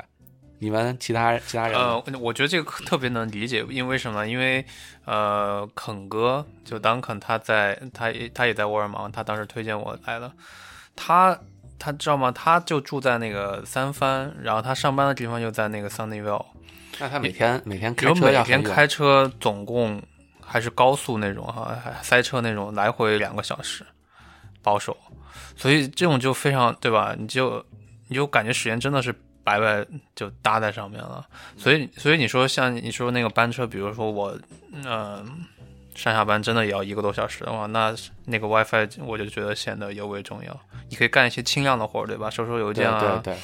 你们其他其他人？呃，我觉得这个特别能理解，因为什么？因为呃，肯哥就当肯他在，他他也在沃尔玛，他当时推荐我来了。他他知道吗？他就住在那个三藩，然后他上班的地方就在那个 Sunnyvale。那他每天每天开车每天开车总共。还是高速那种哈，塞车那种，来回两个小时，保守，所以这种就非常对吧？你就你就感觉时间真的是白白就搭在上面了。所以所以你说像你说那个班车，比如说我嗯上下班真的也要一个多小时的话，那那个 WiFi 我就觉得显得尤为重要。你可以干一些轻量的活，对吧？收收邮件啊，对对对。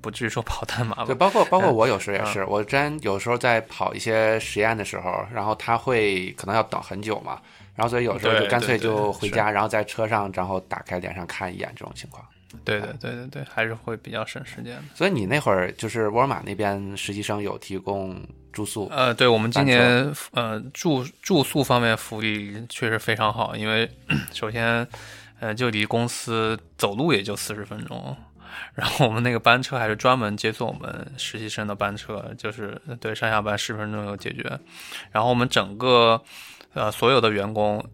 不至于说跑代码吧？对，包括包括我有时也是，我之前有时候在跑一些实验的时候，然后他会可能要等很久嘛，然后所以有时候就干脆就回家，然后在车上，然后打开脸上看一眼这种情况。对对对对对，还是会比较省时间的。所以你那会儿就是沃尔玛那边实习生有提供住宿？呃，对我们今年呃住住宿方面福利确实非常好，因为 首先呃就离公司走路也就四十分钟。然后我们那个班车还是专门接送我们实习生的班车，就是对上下班十分钟就解决。然后我们整个呃所有的员工。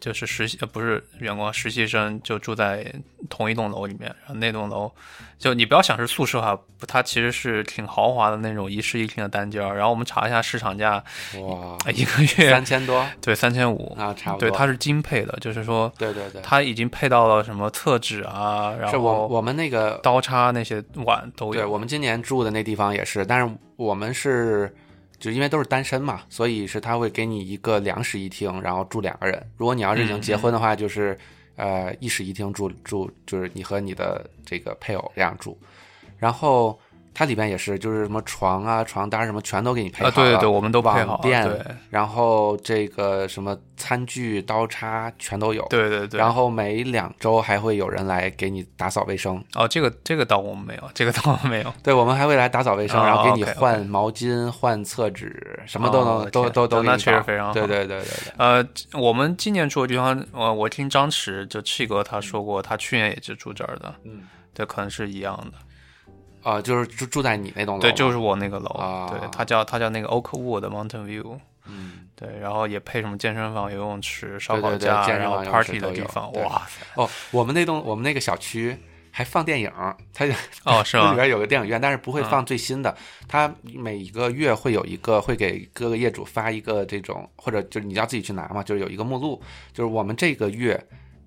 就是实习呃不是员工，实习生就住在同一栋楼里面，然后那栋楼就你不要想是宿舍哈，它其实是挺豪华的那种一室一厅的单间儿。然后我们查一下市场价，哇，一个月三千多，对三千五啊，差不多。对，它是精配的，就是说，对对对，它已经配到了什么厕纸啊，然后我我们那个刀叉那些碗都有。对我们今年住的那地方也是，但是我们是。就因为都是单身嘛，所以是他会给你一个两室一厅，然后住两个人。如果你要是已经结婚的话，就是呃一室一厅住住，就是你和你的这个配偶这样住，然后。它里边也是，就是什么床啊、床单什么，全都给你配好了。对对对，我们都配好。电，然后这个什么餐具、刀叉全都有。对对对。然后每两周还会有人来给你打扫卫生。哦，这个这个倒我们没有，这个倒没有。对，我们还会来打扫卫生，然后给你换毛巾、换厕纸，什么都能都都都。那确实非常好。对对对对对。呃，我们今年住的地方，呃，我听张弛就气哥他说过，他去年也是住这儿的。嗯。这可能是一样的。啊，就是住住在你那栋楼，对，就是我那个楼，对，它叫它叫那个 Oakwood Mountain View，嗯，对，然后也配什么健身房、游泳池、烧烤架，然后 party 的地方，哇塞！哦，我们那栋我们那个小区还放电影，它 哦是吗？里边有个电影院，但是不会放最新的，它每一个月会有一个会给各个业主发一个这种，或者就是你要自己去拿嘛，就是有一个目录，就是我们这个月，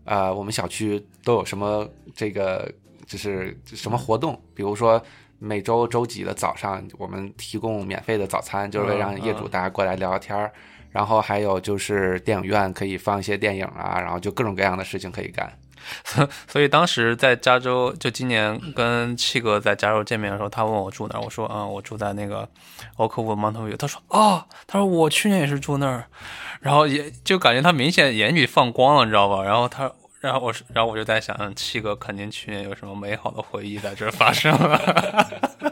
呃，我们小区都有什么这个。就是什么活动，比如说每周周几的早上，我们提供免费的早餐，就是为让业主大家过来聊聊天儿。然后还有就是电影院可以放一些电影啊，然后就各种各样的事情可以干。所以当时在加州，就今年跟七哥在加州见面的时候，他问我住哪，我说嗯，我住在那个 Oakwood Mountain View。他说哦，他说我去年也是住那儿，然后也就感觉他明显眼里放光了，你知道吧？然后他。然后我，然后我就在想，七哥肯定去年有什么美好的回忆在这儿发生了，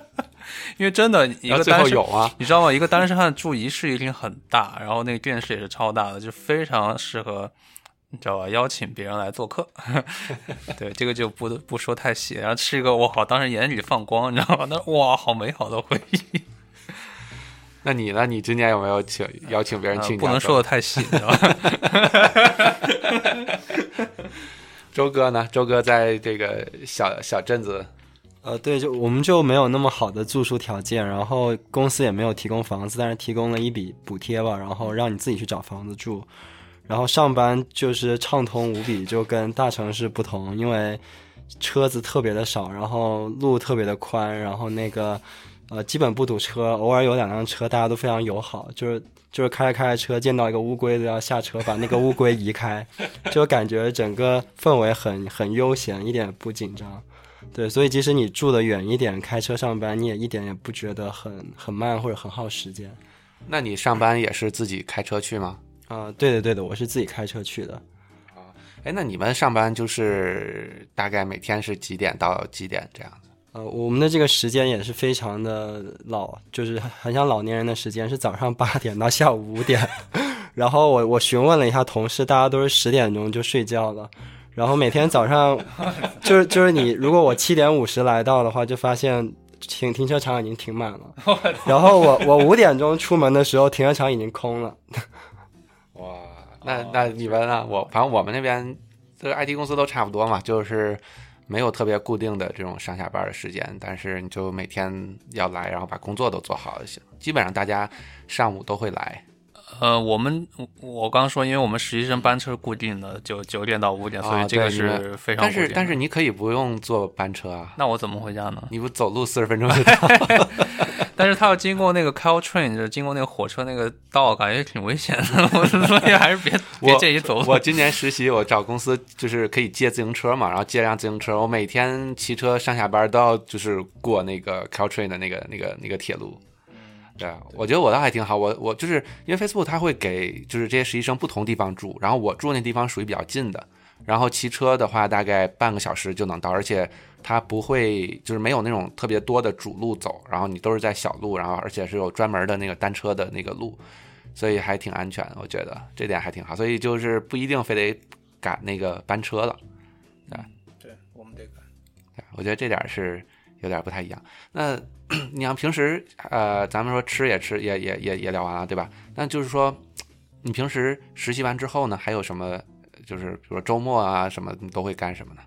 因为真的一个单身有啊，你知道吗？一个单身汉住一室一厅很大，然后那个电视也是超大的，就非常适合，你知道吧？邀请别人来做客。对，这个就不不说太细。然后七哥，我靠，当时眼里放光，你知道吗？那哇，好美好的回忆。那你呢？你今年有没有请邀请别人去？不能说的太细，知道吧？周哥呢？周哥在这个小小镇子，呃，对，就我们就没有那么好的住宿条件，然后公司也没有提供房子，但是提供了一笔补贴吧，然后让你自己去找房子住，然后上班就是畅通无比，就跟大城市不同，因为车子特别的少，然后路特别的宽，然后那个呃基本不堵车，偶尔有两辆车，大家都非常友好，就是。就是开着开着车，见到一个乌龟都要下车把那个乌龟移开，就感觉整个氛围很很悠闲，一点不紧张。对，所以即使你住的远一点，开车上班，你也一点也不觉得很很慢或者很耗时间。那你上班也是自己开车去吗？啊，对的对的，我是自己开车去的。啊，哎，那你们上班就是大概每天是几点到几点这样子？呃，我们的这个时间也是非常的老，就是很像老年人的时间，是早上八点到下午五点。然后我我询问了一下同事，大家都是十点钟就睡觉了。然后每天早上，就是就是你，如果我七点五十来到的话，就发现停停车场已经停满了。然后我我五点钟出门的时候，停车场已经空了。哇，那那你们呢？我反正我们那边这个 IT 公司都差不多嘛，就是。没有特别固定的这种上下班的时间，但是你就每天要来，然后把工作都做好就行。基本上大家上午都会来。呃，我们我刚说，因为我们实习生班车固定的，就九点到五点，所以这个是非常。但是但是你可以不用坐班车啊。那我怎么回家呢？你不走路四十分钟就到。但是他要经过那个 Caltrain，就是经过那个火车那个道，感觉挺危险的。我所以还是别别建议走。我今年实习，我找公司就是可以借自行车嘛，然后借辆自行车，我每天骑车上下班都要就是过那个 Caltrain 的那个那个那个铁路。对，我觉得我倒还挺好。我我就是因为 Facebook 它会给就是这些实习生不同地方住，然后我住那地方属于比较近的，然后骑车的话大概半个小时就能到，而且。它不会，就是没有那种特别多的主路走，然后你都是在小路，然后而且是有专门的那个单车的那个路，所以还挺安全，我觉得这点还挺好。所以就是不一定非得赶那个班车了，对，对我们得赶。我觉得这点是有点不太一样。那 你像平时呃，咱们说吃也吃也也也也聊完了，对吧？那就是说，你平时实习完之后呢，还有什么？就是比如说周末啊什么，你都会干什么呢？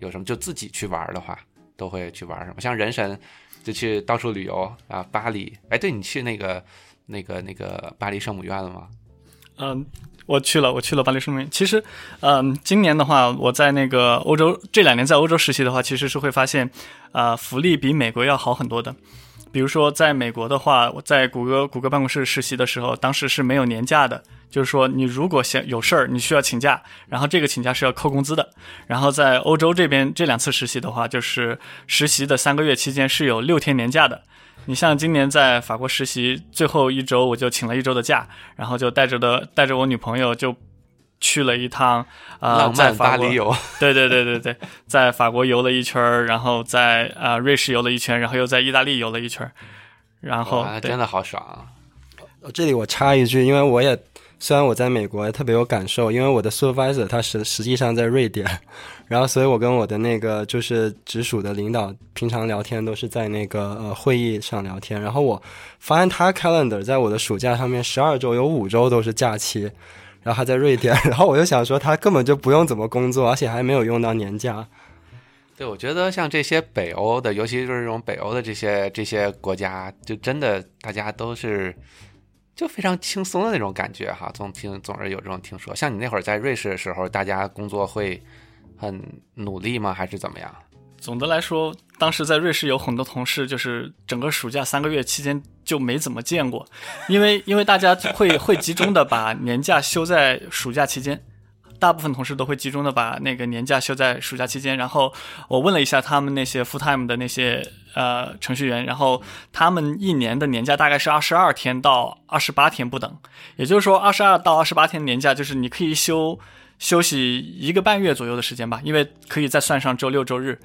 有什么就自己去玩的话，都会去玩什么？像人神就去到处旅游啊，巴黎。哎，对你去那个那个那个巴黎圣母院了吗？嗯，我去了，我去了巴黎圣母院。其实，嗯，今年的话，我在那个欧洲这两年在欧洲实习的话，其实是会发现，啊，福利比美国要好很多的。比如说，在美国的话，我在谷歌谷歌办公室实习的时候，当时是没有年假的。就是说，你如果想有事儿，你需要请假，然后这个请假是要扣工资的。然后在欧洲这边这两次实习的话，就是实习的三个月期间是有六天年假的。你像今年在法国实习最后一周，我就请了一周的假，然后就带着的带着我女朋友就去了一趟啊，浪漫巴黎游。对对对对对，在法国游了一圈，然后在啊瑞士游了一圈，然后又在意大利游了一圈，然后真的好爽啊！这里我插一句，因为我也。虽然我在美国特别有感受，因为我的 supervisor 他实实际上在瑞典，然后所以我跟我的那个就是直属的领导平常聊天都是在那个呃会议上聊天，然后我发现他 calendar 在我的暑假上面十二周有五周都是假期，然后他在瑞典，然后我就想说他根本就不用怎么工作，而且还没有用到年假。对，我觉得像这些北欧的，尤其是这种北欧的这些这些国家，就真的大家都是。就非常轻松的那种感觉哈，总听总是有这种听说。像你那会儿在瑞士的时候，大家工作会很努力吗？还是怎么样？总的来说，当时在瑞士有很多同事，就是整个暑假三个月期间就没怎么见过，因为因为大家会会集中的把年假休在暑假期间。大部分同事都会集中的把那个年假休在暑假期间，然后我问了一下他们那些 full time 的那些呃程序员，然后他们一年的年假大概是二十二天到二十八天不等，也就是说二十二到二十八天年假就是你可以休休息一个半月左右的时间吧，因为可以再算上周六周日。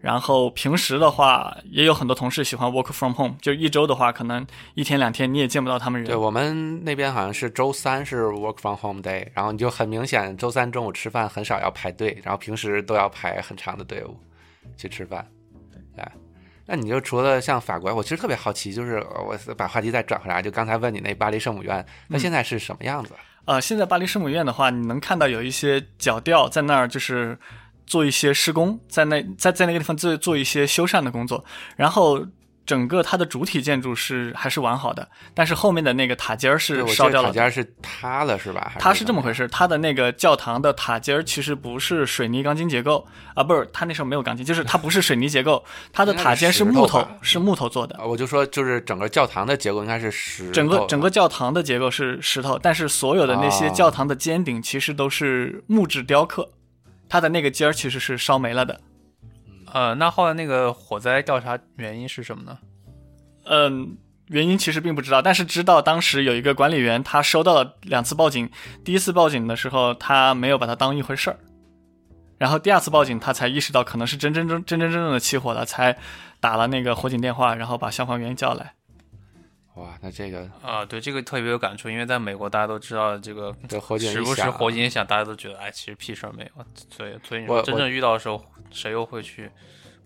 然后平时的话，也有很多同事喜欢 work from home，就一周的话，可能一天两天你也见不到他们人。对我们那边好像是周三是 work from home day，然后你就很明显，周三中午吃饭很少要排队，然后平时都要排很长的队伍去吃饭。对，那你就除了像法国，我其实特别好奇，就是我把话题再转回来，就刚才问你那巴黎圣母院，那现在是什么样子？呃，现在巴黎圣母院的话，你能看到有一些脚吊在那儿，就是。做一些施工，在那在在那个地方做做一些修缮的工作，然后整个它的主体建筑是还是完好的，但是后面的那个塔尖儿是烧掉了。塔尖儿是塌了是吧？它是这么回事，它的那个教堂的塔尖儿其实不是水泥钢筋结构啊，不是，它那时候没有钢筋，就是它不是水泥结构，它的塔尖是木头，是木头做的。我就说，就是整个教堂的结构应该是石。整个整个教堂的结构是石头，但是所有的那些教堂的尖顶其实都是木质雕刻。它的那个尖儿其实是烧没了的，呃，那后来那个火灾调查原因是什么呢？嗯，原因其实并不知道，但是知道当时有一个管理员，他收到了两次报警，第一次报警的时候他没有把它当一回事儿，然后第二次报警他才意识到可能是真真正真真正正的起火了，才打了那个火警电话，然后把消防员叫来。哇，那这个啊，对这个特别有感触，因为在美国大家都知道这个，对火警时不时火警响，大家都觉得哎，其实屁事儿没有。所以，所以你说真正遇到的时候，谁又会去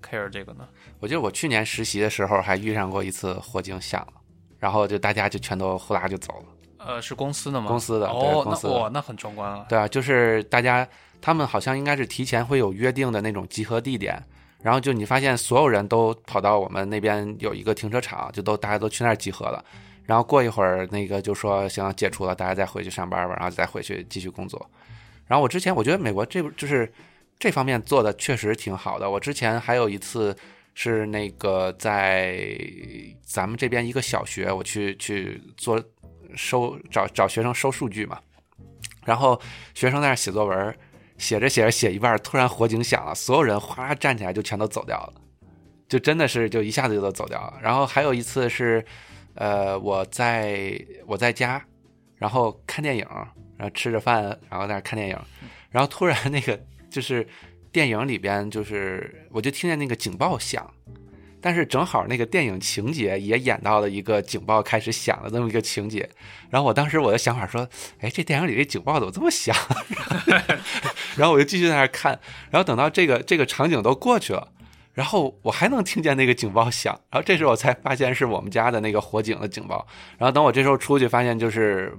care 这个呢？我记得我去年实习的时候还遇上过一次火警响了，然后就大家就全都呼啦就走了。呃，是公司的吗？公司的哦，那哇，那很壮观啊。对啊，就是大家他们好像应该是提前会有约定的那种集合地点。然后就你发现所有人都跑到我们那边有一个停车场，就都大家都去那儿集合了。然后过一会儿那个就说行解除了，大家再回去上班吧，然后再回去继续工作。然后我之前我觉得美国这就是这方面做的确实挺好的。我之前还有一次是那个在咱们这边一个小学，我去去做收找找学生收数据嘛。然后学生在那写作文。写着写着写一半，突然火警响了，所有人哗啦站起来就全都走掉了，就真的是就一下子就都走掉了。然后还有一次是，呃，我在我在家，然后看电影，然后吃着饭，然后在那看电影，然后突然那个就是电影里边就是我就听见那个警报响。但是正好那个电影情节也演到了一个警报开始响的这么一个情节，然后我当时我的想法说，哎，这电影里这警报怎么这么响？然后我就继续在那看，然后等到这个这个场景都过去了，然后我还能听见那个警报响，然后这时候我才发现是我们家的那个火警的警报。然后等我这时候出去，发现就是，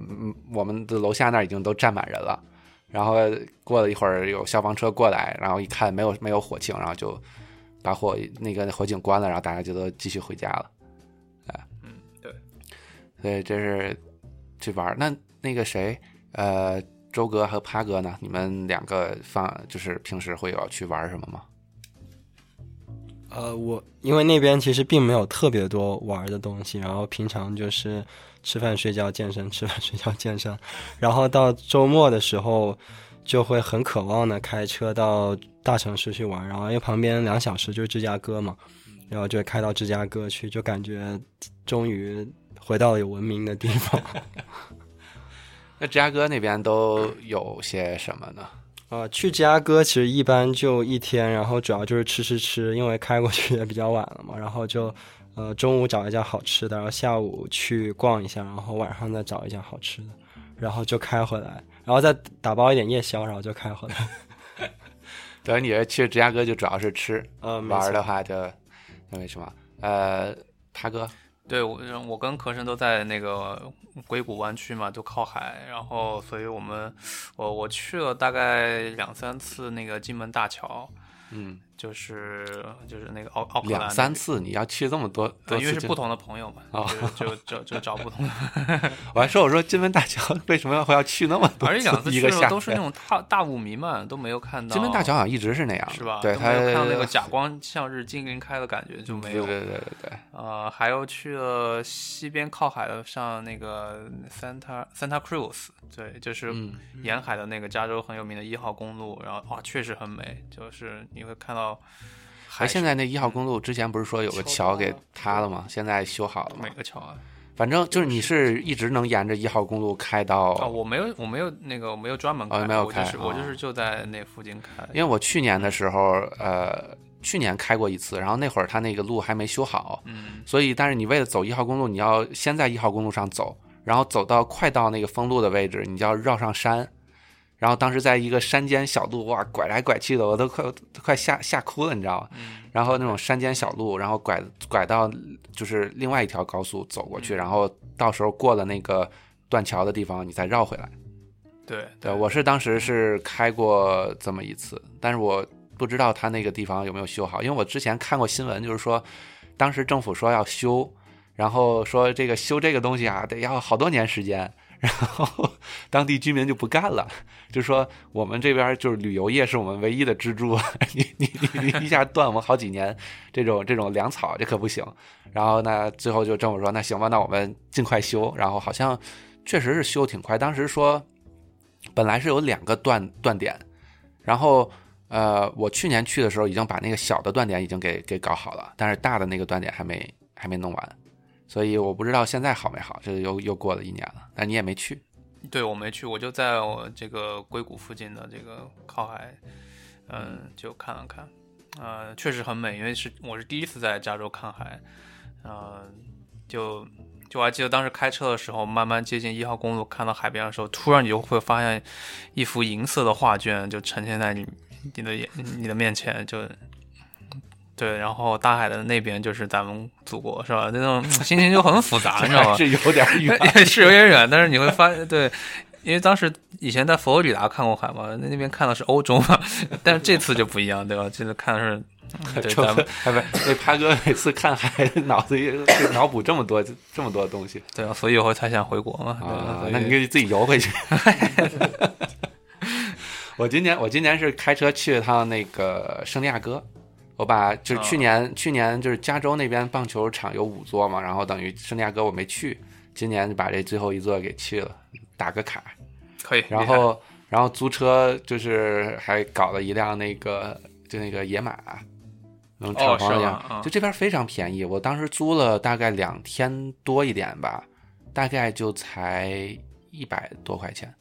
我们的楼下那已经都站满人了。然后过了一会儿，有消防车过来，然后一看没有没有火情，然后就把火那个火警关了，然后大家就都继续回家了。哎嗯，对，所以这是去玩儿。那那个谁，呃，周哥和趴哥呢？你们两个放就是平时会有去玩什么吗？呃，我因为那边其实并没有特别多玩的东西，然后平常就是吃饭睡觉健身，吃饭睡觉健身，然后到周末的时候就会很渴望的开车到大城市去玩，然后因为旁边两小时就是芝加哥嘛，然后就开到芝加哥去，就感觉终于回到了有文明的地方。那芝加哥那边都有些什么呢？呃，去芝加哥其实一般就一天，然后主要就是吃吃吃，因为开过去也比较晚了嘛，然后就呃中午找一家好吃的，然后下午去逛一下，然后晚上再找一家好吃的，然后就开回来，然后再打包一点夜宵，然后就开回来。等于你去芝加哥就主要是吃，嗯，玩的话就那没什么？呃，他哥，对我我跟壳神都在那个硅谷湾区嘛，都靠海，然后所以我们我我去了大概两三次那个金门大桥，嗯，就是就是那个奥奥克兰两。三次你要去这么多多呃，因为是不同的朋友嘛，哦就就就就找不同的 我还说我说金门大桥为什么会要去那么多而且两次去都是那种大大雾弥漫，都没有看到金门大桥好像一直是那样，是吧？对，它都没有看到那个 假光向日金鳞开的感觉就没有。对对对对对，呃，还有去了西边靠海的，像那个 Santa Santa Cruz，对，就是嗯沿海的那个加州很有名的一号公路，然后哇，确实很美，就是你会看到海哎，现在那一号公路之前不是说有个桥给塌了吗？现在修好了吗每？个桥啊。反正就是你是一直能沿着一号公路开到，啊，我没有，我没有那个，我没有专门开，哦没有我就是开哦我就是就在那附近开。因为我去年的时候，呃，去年开过一次，然后那会儿它那个路还没修好，嗯，所以但是你为了走一号公路，你要先在一号公路上走，然后走到快到那个封路的位置，你就要绕上山。然后当时在一个山间小路，哇，拐来拐去的，我都快都快吓吓哭了，你知道吗？然后那种山间小路，然后拐拐到就是另外一条高速走过去，然后到时候过了那个断桥的地方，你再绕回来。对对，我是当时是开过这么一次，但是我不知道他那个地方有没有修好，因为我之前看过新闻，就是说当时政府说要修，然后说这个修这个东西啊，得要好多年时间，然后 当地居民就不干了，就说我们这边就是旅游业是我们唯一的支柱，你你你你一下断我们好几年这种这种粮草，这可不行。然后呢，最后就政府说那行吧，那我们尽快修，然后好像确实是修挺快，当时说。本来是有两个断断点，然后呃，我去年去的时候已经把那个小的断点已经给给搞好了，但是大的那个断点还没还没弄完，所以我不知道现在好没好，这又又过了一年了，但你也没去，对我没去，我就在我这个硅谷附近的这个靠海，嗯，就看了看，呃，确实很美，因为是我是第一次在加州看海，呃，就就我还记得当时开车的时候，慢慢接近一号公路，看到海边的时候，突然你就会发现一幅银色的画卷就呈现在你你的眼你的面前，就。对，然后大海的那边就是咱们祖国，是吧？那种心情就很复杂，你知道吗？是有点远。是有点远，但是你会发现，对，因为当时以前在佛罗里达看过海嘛，那那边看的是欧洲嘛，但是这次就不一样，对吧？这次看的是，嗯对，咱们哎不，那潘哥每次看海，脑子里脑补这么多这么多东西对啊，所以以后才想回国嘛。啊那你可以自己游回去。我今年我今年是开车去了趟那个圣地亚哥，我把就是去年、去年就是加州那边棒球场有五座嘛，然后等于圣地亚哥我没去，今年就把这最后一座给去了，打个卡。可以。然后然后租车就是还搞了一辆那个就那个野马，那种敞篷的样，就这边非常便宜。我当时租了大概两天多一点吧，大概就才一百多块钱。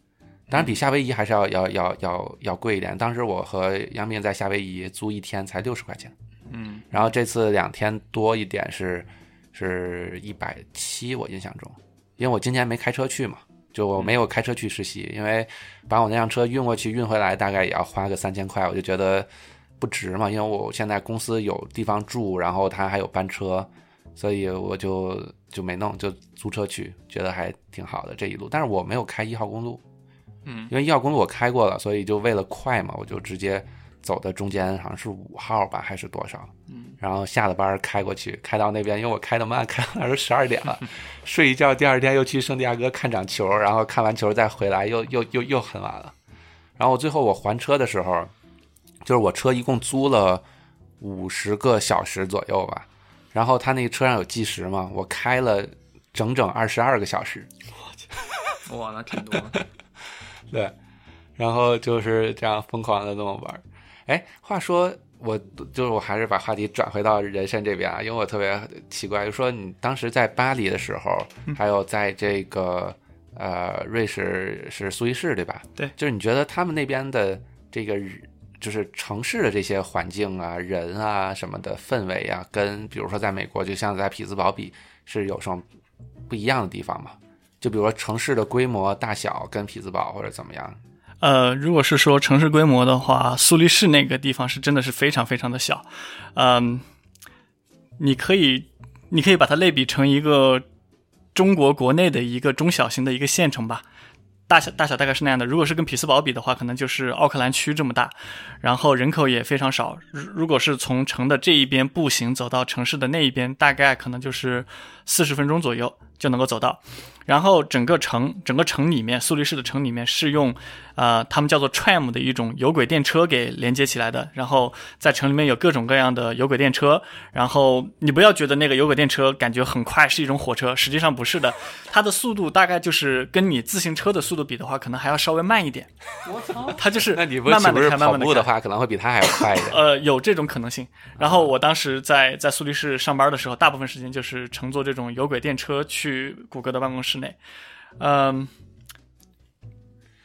当然比夏威夷还是要要要要要贵一点。当时我和杨明在夏威夷租一天才六十块钱，嗯，然后这次两天多一点是是一百七，我印象中，因为我今年没开车去嘛，就我没有开车去实习，因为把我那辆车运过去运回来大概也要花个三千块，我就觉得不值嘛，因为我现在公司有地方住，然后他还有班车，所以我就就没弄，就租车去，觉得还挺好的这一路。但是我没有开一号公路，嗯，因为一号公路我开过了，所以就为了快嘛，我就直接走的中间，好像是五号吧，还是多少？嗯，然后下了班开过去，开到那边，因为我开的慢，开到那儿都十二点了，睡一觉，第二天又去圣地亚哥看场球，然后看完球再回来，又又又又很晚了。然后最后我还车的时候，就是我车一共租了五十个小时左右吧，然后他那个车上有计时嘛，我开了整整二十二个小时。哇，那挺多的。对，然后就是这样疯狂的那么玩儿。哎，话说我就是我还是把话题转回到人生这边啊，因为我特别奇怪，就说你当时在巴黎的时候，还有在这个呃瑞士是苏黎世对吧？对，就是你觉得他们那边的这个就是城市的这些环境啊、人啊什么的氛围啊，跟比如说在美国，就像在匹兹堡比，是有什么不一样的地方吗？就比如说城市的规模大小跟匹兹堡或者怎么样？呃，如果是说城市规模的话，苏黎世那个地方是真的是非常非常的小，嗯，你可以你可以把它类比成一个中国国内的一个中小型的一个县城吧，大小大小大概是那样的。如果是跟匹兹堡比的话，可能就是奥克兰区这么大，然后人口也非常少。如如果是从城的这一边步行走到城市的那一边，大概可能就是四十分钟左右就能够走到。然后整个城，整个城里面，苏黎世的城里面是用，呃，他们叫做 tram 的一种有轨电车给连接起来的。然后在城里面有各种各样的有轨电车。然后你不要觉得那个有轨电车感觉很快是一种火车，实际上不是的，它的速度大概就是跟你自行车的速度比的话，可能还要稍微慢一点。我操！它就是那你不慢慢的开，慢慢的开。步的话，可能会比它还要快一点？呃，有这种可能性。然后我当时在在苏黎世上班的时候，大部分时间就是乘坐这种有轨电车去去谷歌的办公室内。嗯，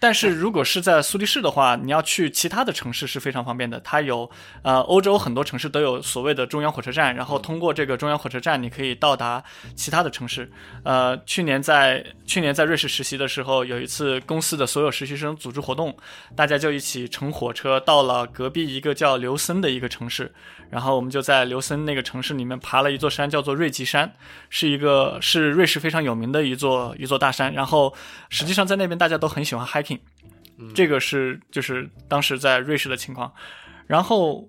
但是如果是在苏黎世的话，你要去其他的城市是非常方便的。它有呃，欧洲很多城市都有所谓的中央火车站，然后通过这个中央火车站，你可以到达其他的城市。呃，去年在去年在瑞士实习的时候，有一次公司的所有实习生组织活动，大家就一起乘火车到了隔壁一个叫刘森的一个城市，然后我们就在刘森那个城市里面爬了一座山，叫做瑞吉山，是一个是瑞士非常有名的一座一座大山。然后实际上在那边大家都很喜欢 hiking，这个是就是当时在瑞士的情况。然后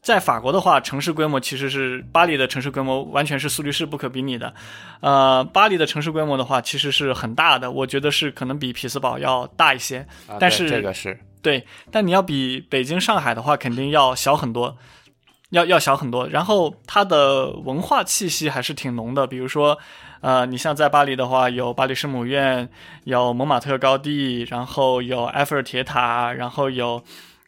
在法国的话，城市规模其实是巴黎的城市规模完全是苏黎世不可比拟的。呃，巴黎的城市规模的话，其实是很大的，我觉得是可能比匹兹堡要大一些。啊但是这个是对，但你要比北京、上海的话，肯定要小很多，要要小很多。然后它的文化气息还是挺浓的，比如说，呃，你像在巴黎的话，有巴黎圣母院，有蒙马特高地，然后有埃菲尔铁塔，然后有。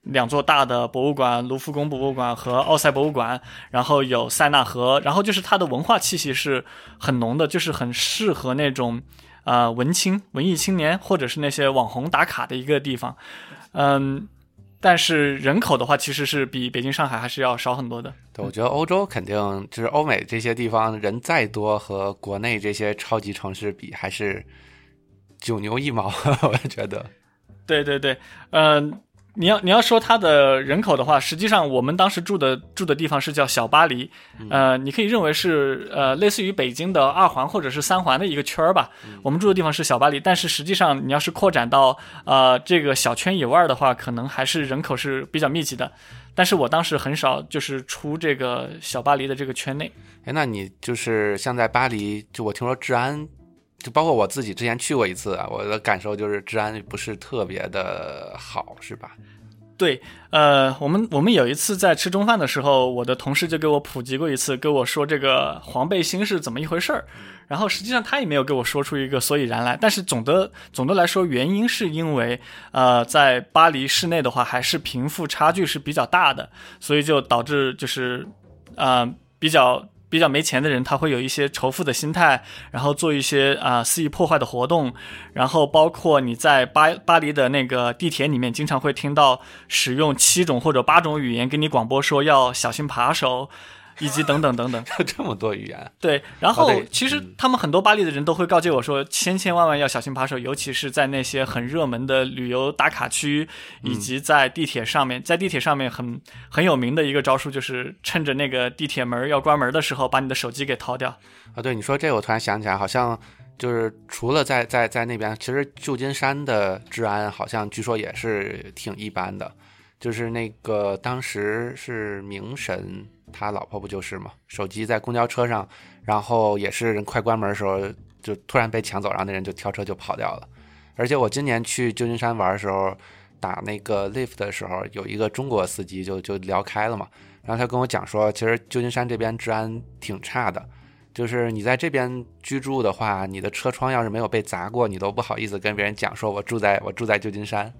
两座大的博物馆，卢浮宫博物馆和奥赛博物馆，然后有塞纳河，然后就是它的文化气息是很浓的，就是很适合那种呃文青、文艺青年或者是那些网红打卡的一个地方。嗯，但是人口的话，其实是比北京、上海还是要少很多的。对，我觉得欧洲肯定就是欧美这些地方人再多，和国内这些超级城市比，还是九牛一毛。我觉得，对对对，嗯、你要你要说它的人口的话，实际上我们当时住的住的地方是叫小巴黎，呃，你可以认为是呃类似于北京的二环或者是三环的一个圈儿吧。我们住的地方是小巴黎，但是实际上你要是扩展到呃这个小圈以外的话，可能还是人口是比较密集的。但是我当时很少就是出这个小巴黎的这个圈内。哎，那你就是像在巴黎，就我听说治安，就包括我自己之前去过一次啊，我的感受就是治安不是特别的好，是吧？对，呃，我们我们有一次在吃中饭的时候，我的同事就给我普及过一次，跟我说这个黄背心是怎么一回事儿。然后实际上他也没有给我说出一个所以然来，但是总的总的来说，原因是因为呃，在巴黎市内的话，还是贫富差距是比较大的，所以就导致就是呃比较。比较没钱的人，他会有一些仇富的心态，然后做一些啊、肆意破坏的活动，然后包括你在巴巴黎的那个地铁里面，经常会听到使用七种或者八种语言跟你广播说要小心扒手，以及等等等等。有 这么多语言，对，然后哦其实他们很多巴黎的人都会告诫我说，千千万万要小心扒手，尤其是在那些很热门的旅游打卡区，以及在地铁上面。在地铁上面很很有名的一个招数就是趁着那个地铁门要关门的时候，把你的手机给掏掉。啊，对你说这个，我突然想起来，好像就是除了在在在那边，其实旧金山的治安好像据说也是挺一般的。就是那个当时是明神他老婆不就是嘛，手机在公交车上，然后也是人快关门的时候就突然被抢走，然后那人就跳车就跑掉了。而且我今年去旧金山玩的时候，打那个 lift 的时候，有一个中国司机就就聊开了嘛，然后他跟我讲说，其实旧金山这边治安挺差的。就是你在这边居住的话，你的车窗要是没有被砸过，你都不好意思跟别人讲说我住在我住在旧金山。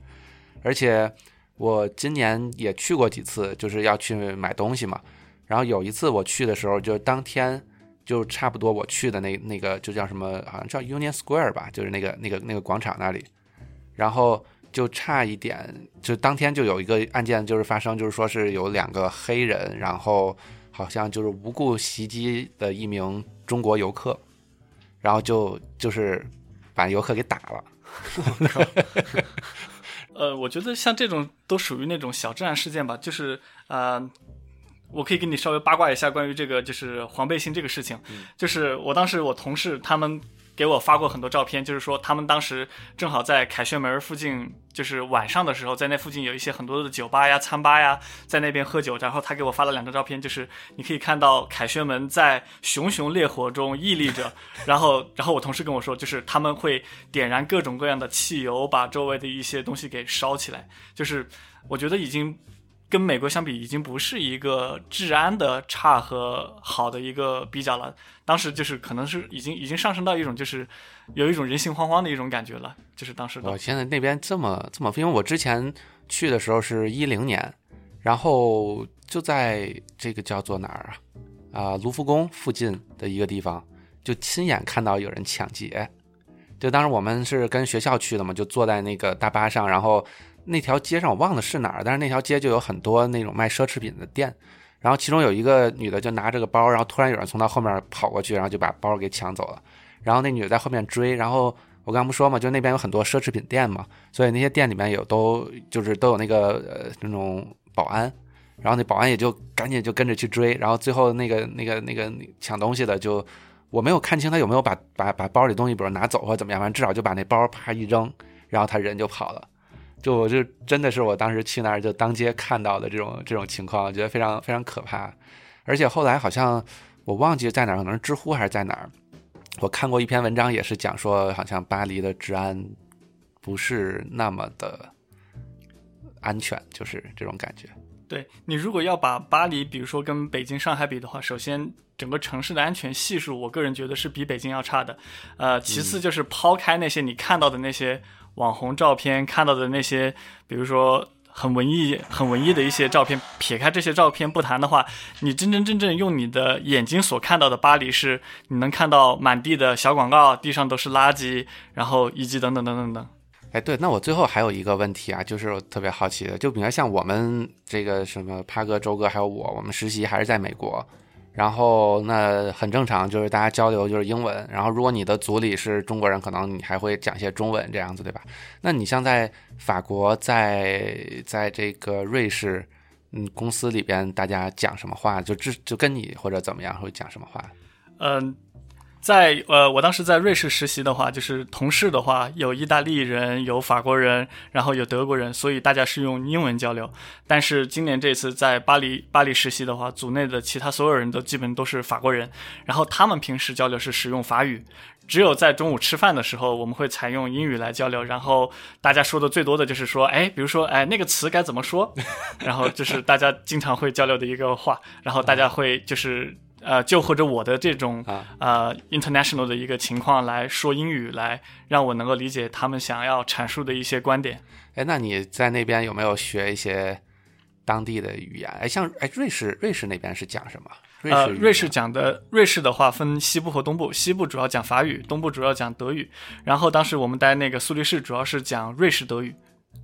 而且我今年也去过几次，就是要去买东西嘛。然后有一次我去的时候，就当天就差不多我去的那那个就叫什么，好像叫 Union Square 吧，就是那个那个那个广场那里。然后就差一点，就当天就有一个案件就是发生，就是说是有两个黑人，然后。好像就是无故袭击的一名中国游客，然后就就是把游客给打了。呃，我觉得像这种都属于那种小治安事件吧，就是呃，我可以给你稍微八卦一下关于这个就是黄背心这个事情，就是我当时我同事他们给我发过很多照片，就是说他们当时正好在凯旋门附近，就是晚上的时候，在那附近有一些很多的酒吧呀、餐吧呀，在那边喝酒。然后他给我发了两张照片，就是你可以看到凯旋门在熊熊烈火中屹立着。然后，然后我同事跟我说，就是他们会点燃各种各样的汽油，把周围的一些东西给烧起来。就是我觉得已经。跟美国相比，已经不是一个治安的差和好的一个比较了。当时就是可能是已经已经上升到一种就是有一种人心惶惶的一种感觉了。就是当时的。我现在那边这么这么，因为我之前去的时候是一零年，然后就在这个叫做哪儿啊啊卢浮宫附近的一个地方，就亲眼看到有人抢劫。就当时我们是跟学校去的嘛，就坐在那个大巴上，然后。那条街上我忘了是哪儿，但是那条街就有很多那种卖奢侈品的店，然后其中有一个女的就拿着个包，然后突然有人从她后面跑过去，然后就把包给抢走了，然后那女的在后面追，然后我刚不说嘛，就那边有很多奢侈品店嘛，所以那些店里面有都就是都有那个呃那种保安，然后那保安也就赶紧就跟着去追，然后最后那个那个那个抢东西的就我没有看清他有没有把把把包里东西比如拿走或者怎么样，反正至少就把那包啪一扔，然后他人就跑了。就我就真的是我当时去那儿就当街看到的这种这种情况，我觉得非常非常可怕。而且后来好像我忘记在哪儿，可能是知乎还是在哪儿，我看过一篇文章，也是讲说好像巴黎的治安不是那么的安全，就是这种感觉。对你如果要把巴黎，比如说跟北京、上海比的话，首先整个城市的安全系数，我个人觉得是比北京要差的。呃，其次就是抛开那些你看到的那些。网红照片看到的那些，比如说很文艺、很文艺的一些照片，撇开这些照片不谈的话，你真真正正用你的眼睛所看到的巴黎，是你能看到满地的小广告，地上都是垃圾，然后以及等等等等等。哎，对，那我最后还有一个问题啊，就是特别好奇的，就比如像我们这个什么帕哥、周哥还有我，我们实习还是在美国。然后那很正常，就是大家交流就是英文。然后如果你的组里是中国人，可能你还会讲一些中文这样子，对吧？那你像在法国，在在这个瑞士，嗯，公司里边大家讲什么话，就就就跟你或者怎么样会讲什么话？嗯。在呃，我当时在瑞士实习的话，就是同事的话有意大利人，有法国人，然后有德国人，所以大家是用英文交流。但是今年这次在巴黎巴黎实习的话，组内的其他所有人都基本都是法国人，然后他们平时交流是使用法语，只有在中午吃饭的时候，我们会采用英语来交流。然后大家说的最多的就是说，哎，比如说，哎，那个词该怎么说？然后就是大家经常会交流的一个话，然后大家会就是。呃，就或者我的这种呃 international 的一个情况来说英语，来让我能够理解他们想要阐述的一些观点。哎，那你在那边有没有学一些当地的语言？哎，像哎瑞士，瑞士那边是讲什么？呃，瑞士讲的瑞士的话分西部和东部，西部主要讲法语，东部主要讲德语。然后当时我们待那个苏黎世，主要是讲瑞士德语。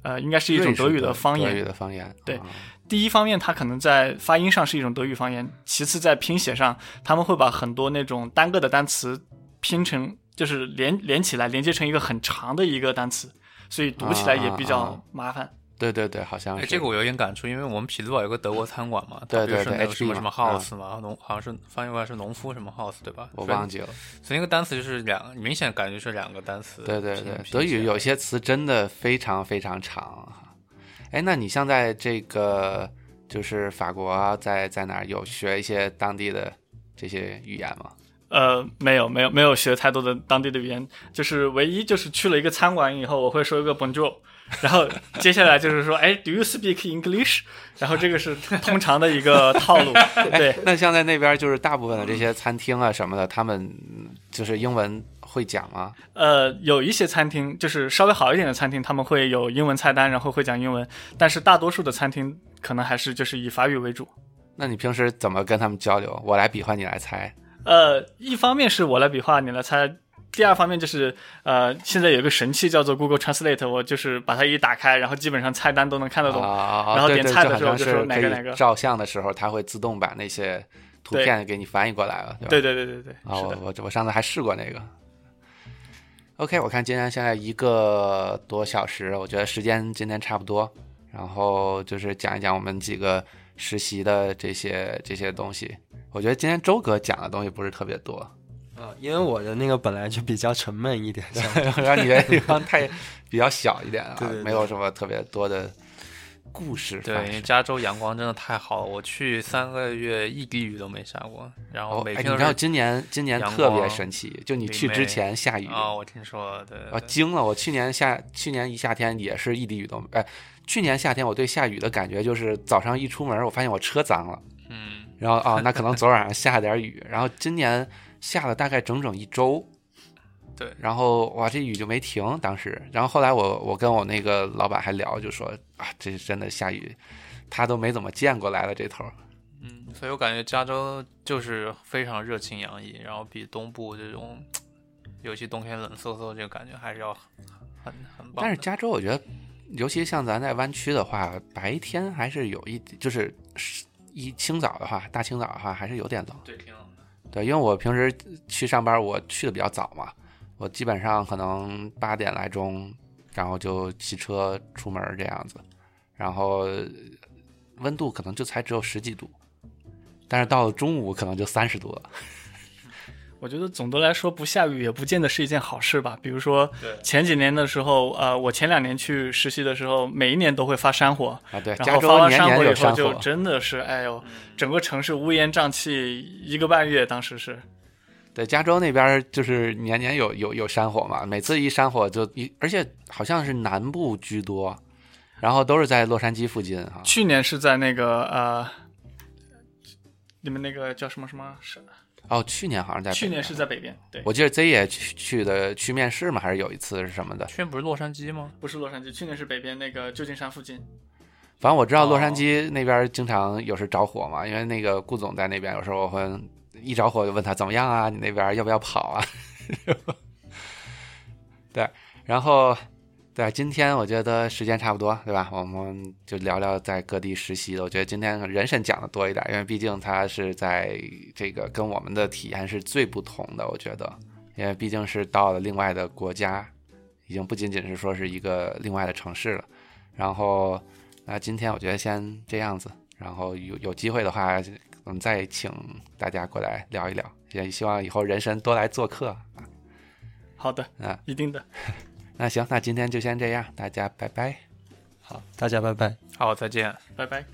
呃，应该是一种德语的方言德语言。的方言。对啊第一方面，它可能在发音上是一种德语方言；其次，在拼写上，他们会把很多那种单个的单词拼成，就是连连起来，连接成一个很长的一个单词，所以读起来也比较啊麻烦。对对对，好像。这个我有点感触，因为我们匹兹堡有个德国餐馆嘛，对对对什么什么 house 嘛，农好像是翻译过来是农夫什么 house 对吧？我忘记了。所以那个单词就是两，明显感觉是两个单词。对对对，德语有些词真的非常非常长哈。哎，那你像在这个就是法国啊，在在哪儿有学一些当地的这些语言吗？呃，没有没有没有学太多的当地的语言，就是唯一就是去了一个餐馆以后，我会说一个 Bonjour，然后接下来就是说，哎，Do you speak English？然后这个是通常的一个套路，对。那像在那边就是大部分的这些餐厅啊什么的，他们嗯就是英文会讲吗？呃，有一些餐厅就是稍微好一点的餐厅，他们会有英文菜单，然后会讲英文，但是大多数的餐厅可能还是就是以法语为主。那你平时怎么跟他们交流？我来比划，你来猜。呃，一方面是我来比划，你来猜；第二方面就是呃，现在有一个神器叫做 Google Translate，我就是把它一打开，然后基本上菜单都能看得懂。啊，然后点菜的时候就是说哪个哪个照相的时候，它会自动把那些图片给你翻译过来了，对吧？对对对对对，啊，是的。我我我上次还试过那个。OK，我看今天现在一个多小时，我觉得时间今天差不多，然后就是讲一讲我们几个实习的这些这些东西。我觉得今天周哥讲的东西不是特别多，啊，因为我的那个本来就比较沉闷一点，然后 你的地方太比较小一点啊，对对对没有什么特别多的故事对，因为加州阳光真的太好了，我去三个月一滴雨都没下过，然后每天都是你知道今年今年特别神奇，就你去之前下雨，啊，我听说了，对我惊了！我去年夏去年一夏天也是一滴雨都哎，去年夏天我对下雨的感觉就是早上一出门，我发现我车脏了，嗯，然后哦，那可能昨晚上下了点雨，然后今年下了大概整整一周，对，然后哇这雨就没停，当时，然后后来我我跟我那个老板还聊，就说啊这是真的下雨，他都没怎么见过来了这头，嗯，所以我感觉加州就是非常热情洋溢，然后比东部这种，尤其冬天冷飕飕这个感觉还是要很很棒。但是加州我觉得，尤其像咱在湾区的话，白天还是有一就是一清早的话，大清早的话还是有点冷。对挺冷的，对，因为我平时去上班，我去的比较早嘛，我基本上可能八点来钟，然后就骑车出门这样子，然后温度可能就才只有十几度，但是到了中午可能就三十度了。我觉得总的来说，不下雨也不见得是一件好事吧。比如说前几年的时候，呃，我前两年去实习的时候，每一年都会发山火，啊，对，然加州后发完山火以后，有山火，就真的是，哎呦，整个城市乌烟瘴气一个半月，当时是。对，加州那边就是年年有有有山火嘛，每次一山火就一，而且好像是南部居多，然后都是在洛杉矶附近哈。去年是在那个呃，你们那个叫什么什么？是哦，去年好像在去年是在北边，对，我记得 Z 也去去的去面试嘛，还是有一次是什么的。去年不是洛杉矶吗？不是洛杉矶，去年是北边那个旧金山附近。反正我知道洛杉哦矶那边经常有时着火嘛，因为那个顾总在那边，有时候我会一着火就问他怎么样啊，你那边要不要跑啊？对，然后对，今天我觉得时间差不多，对吧？我们就聊聊在各地实习的。我觉得今天人参讲的多一点，因为毕竟他是在这个跟我们的体验是最不同的，我觉得，因为毕竟是到了另外的国家，已经不仅仅是说是一个另外的城市了。然后，那今天我觉得先这样子，然后有有机会的话，我们再请大家过来聊一聊，也希望以后人参多来做客。好的，啊，一定的。那行那今天就先这样大家拜拜。好。大家拜拜。好再见。拜拜。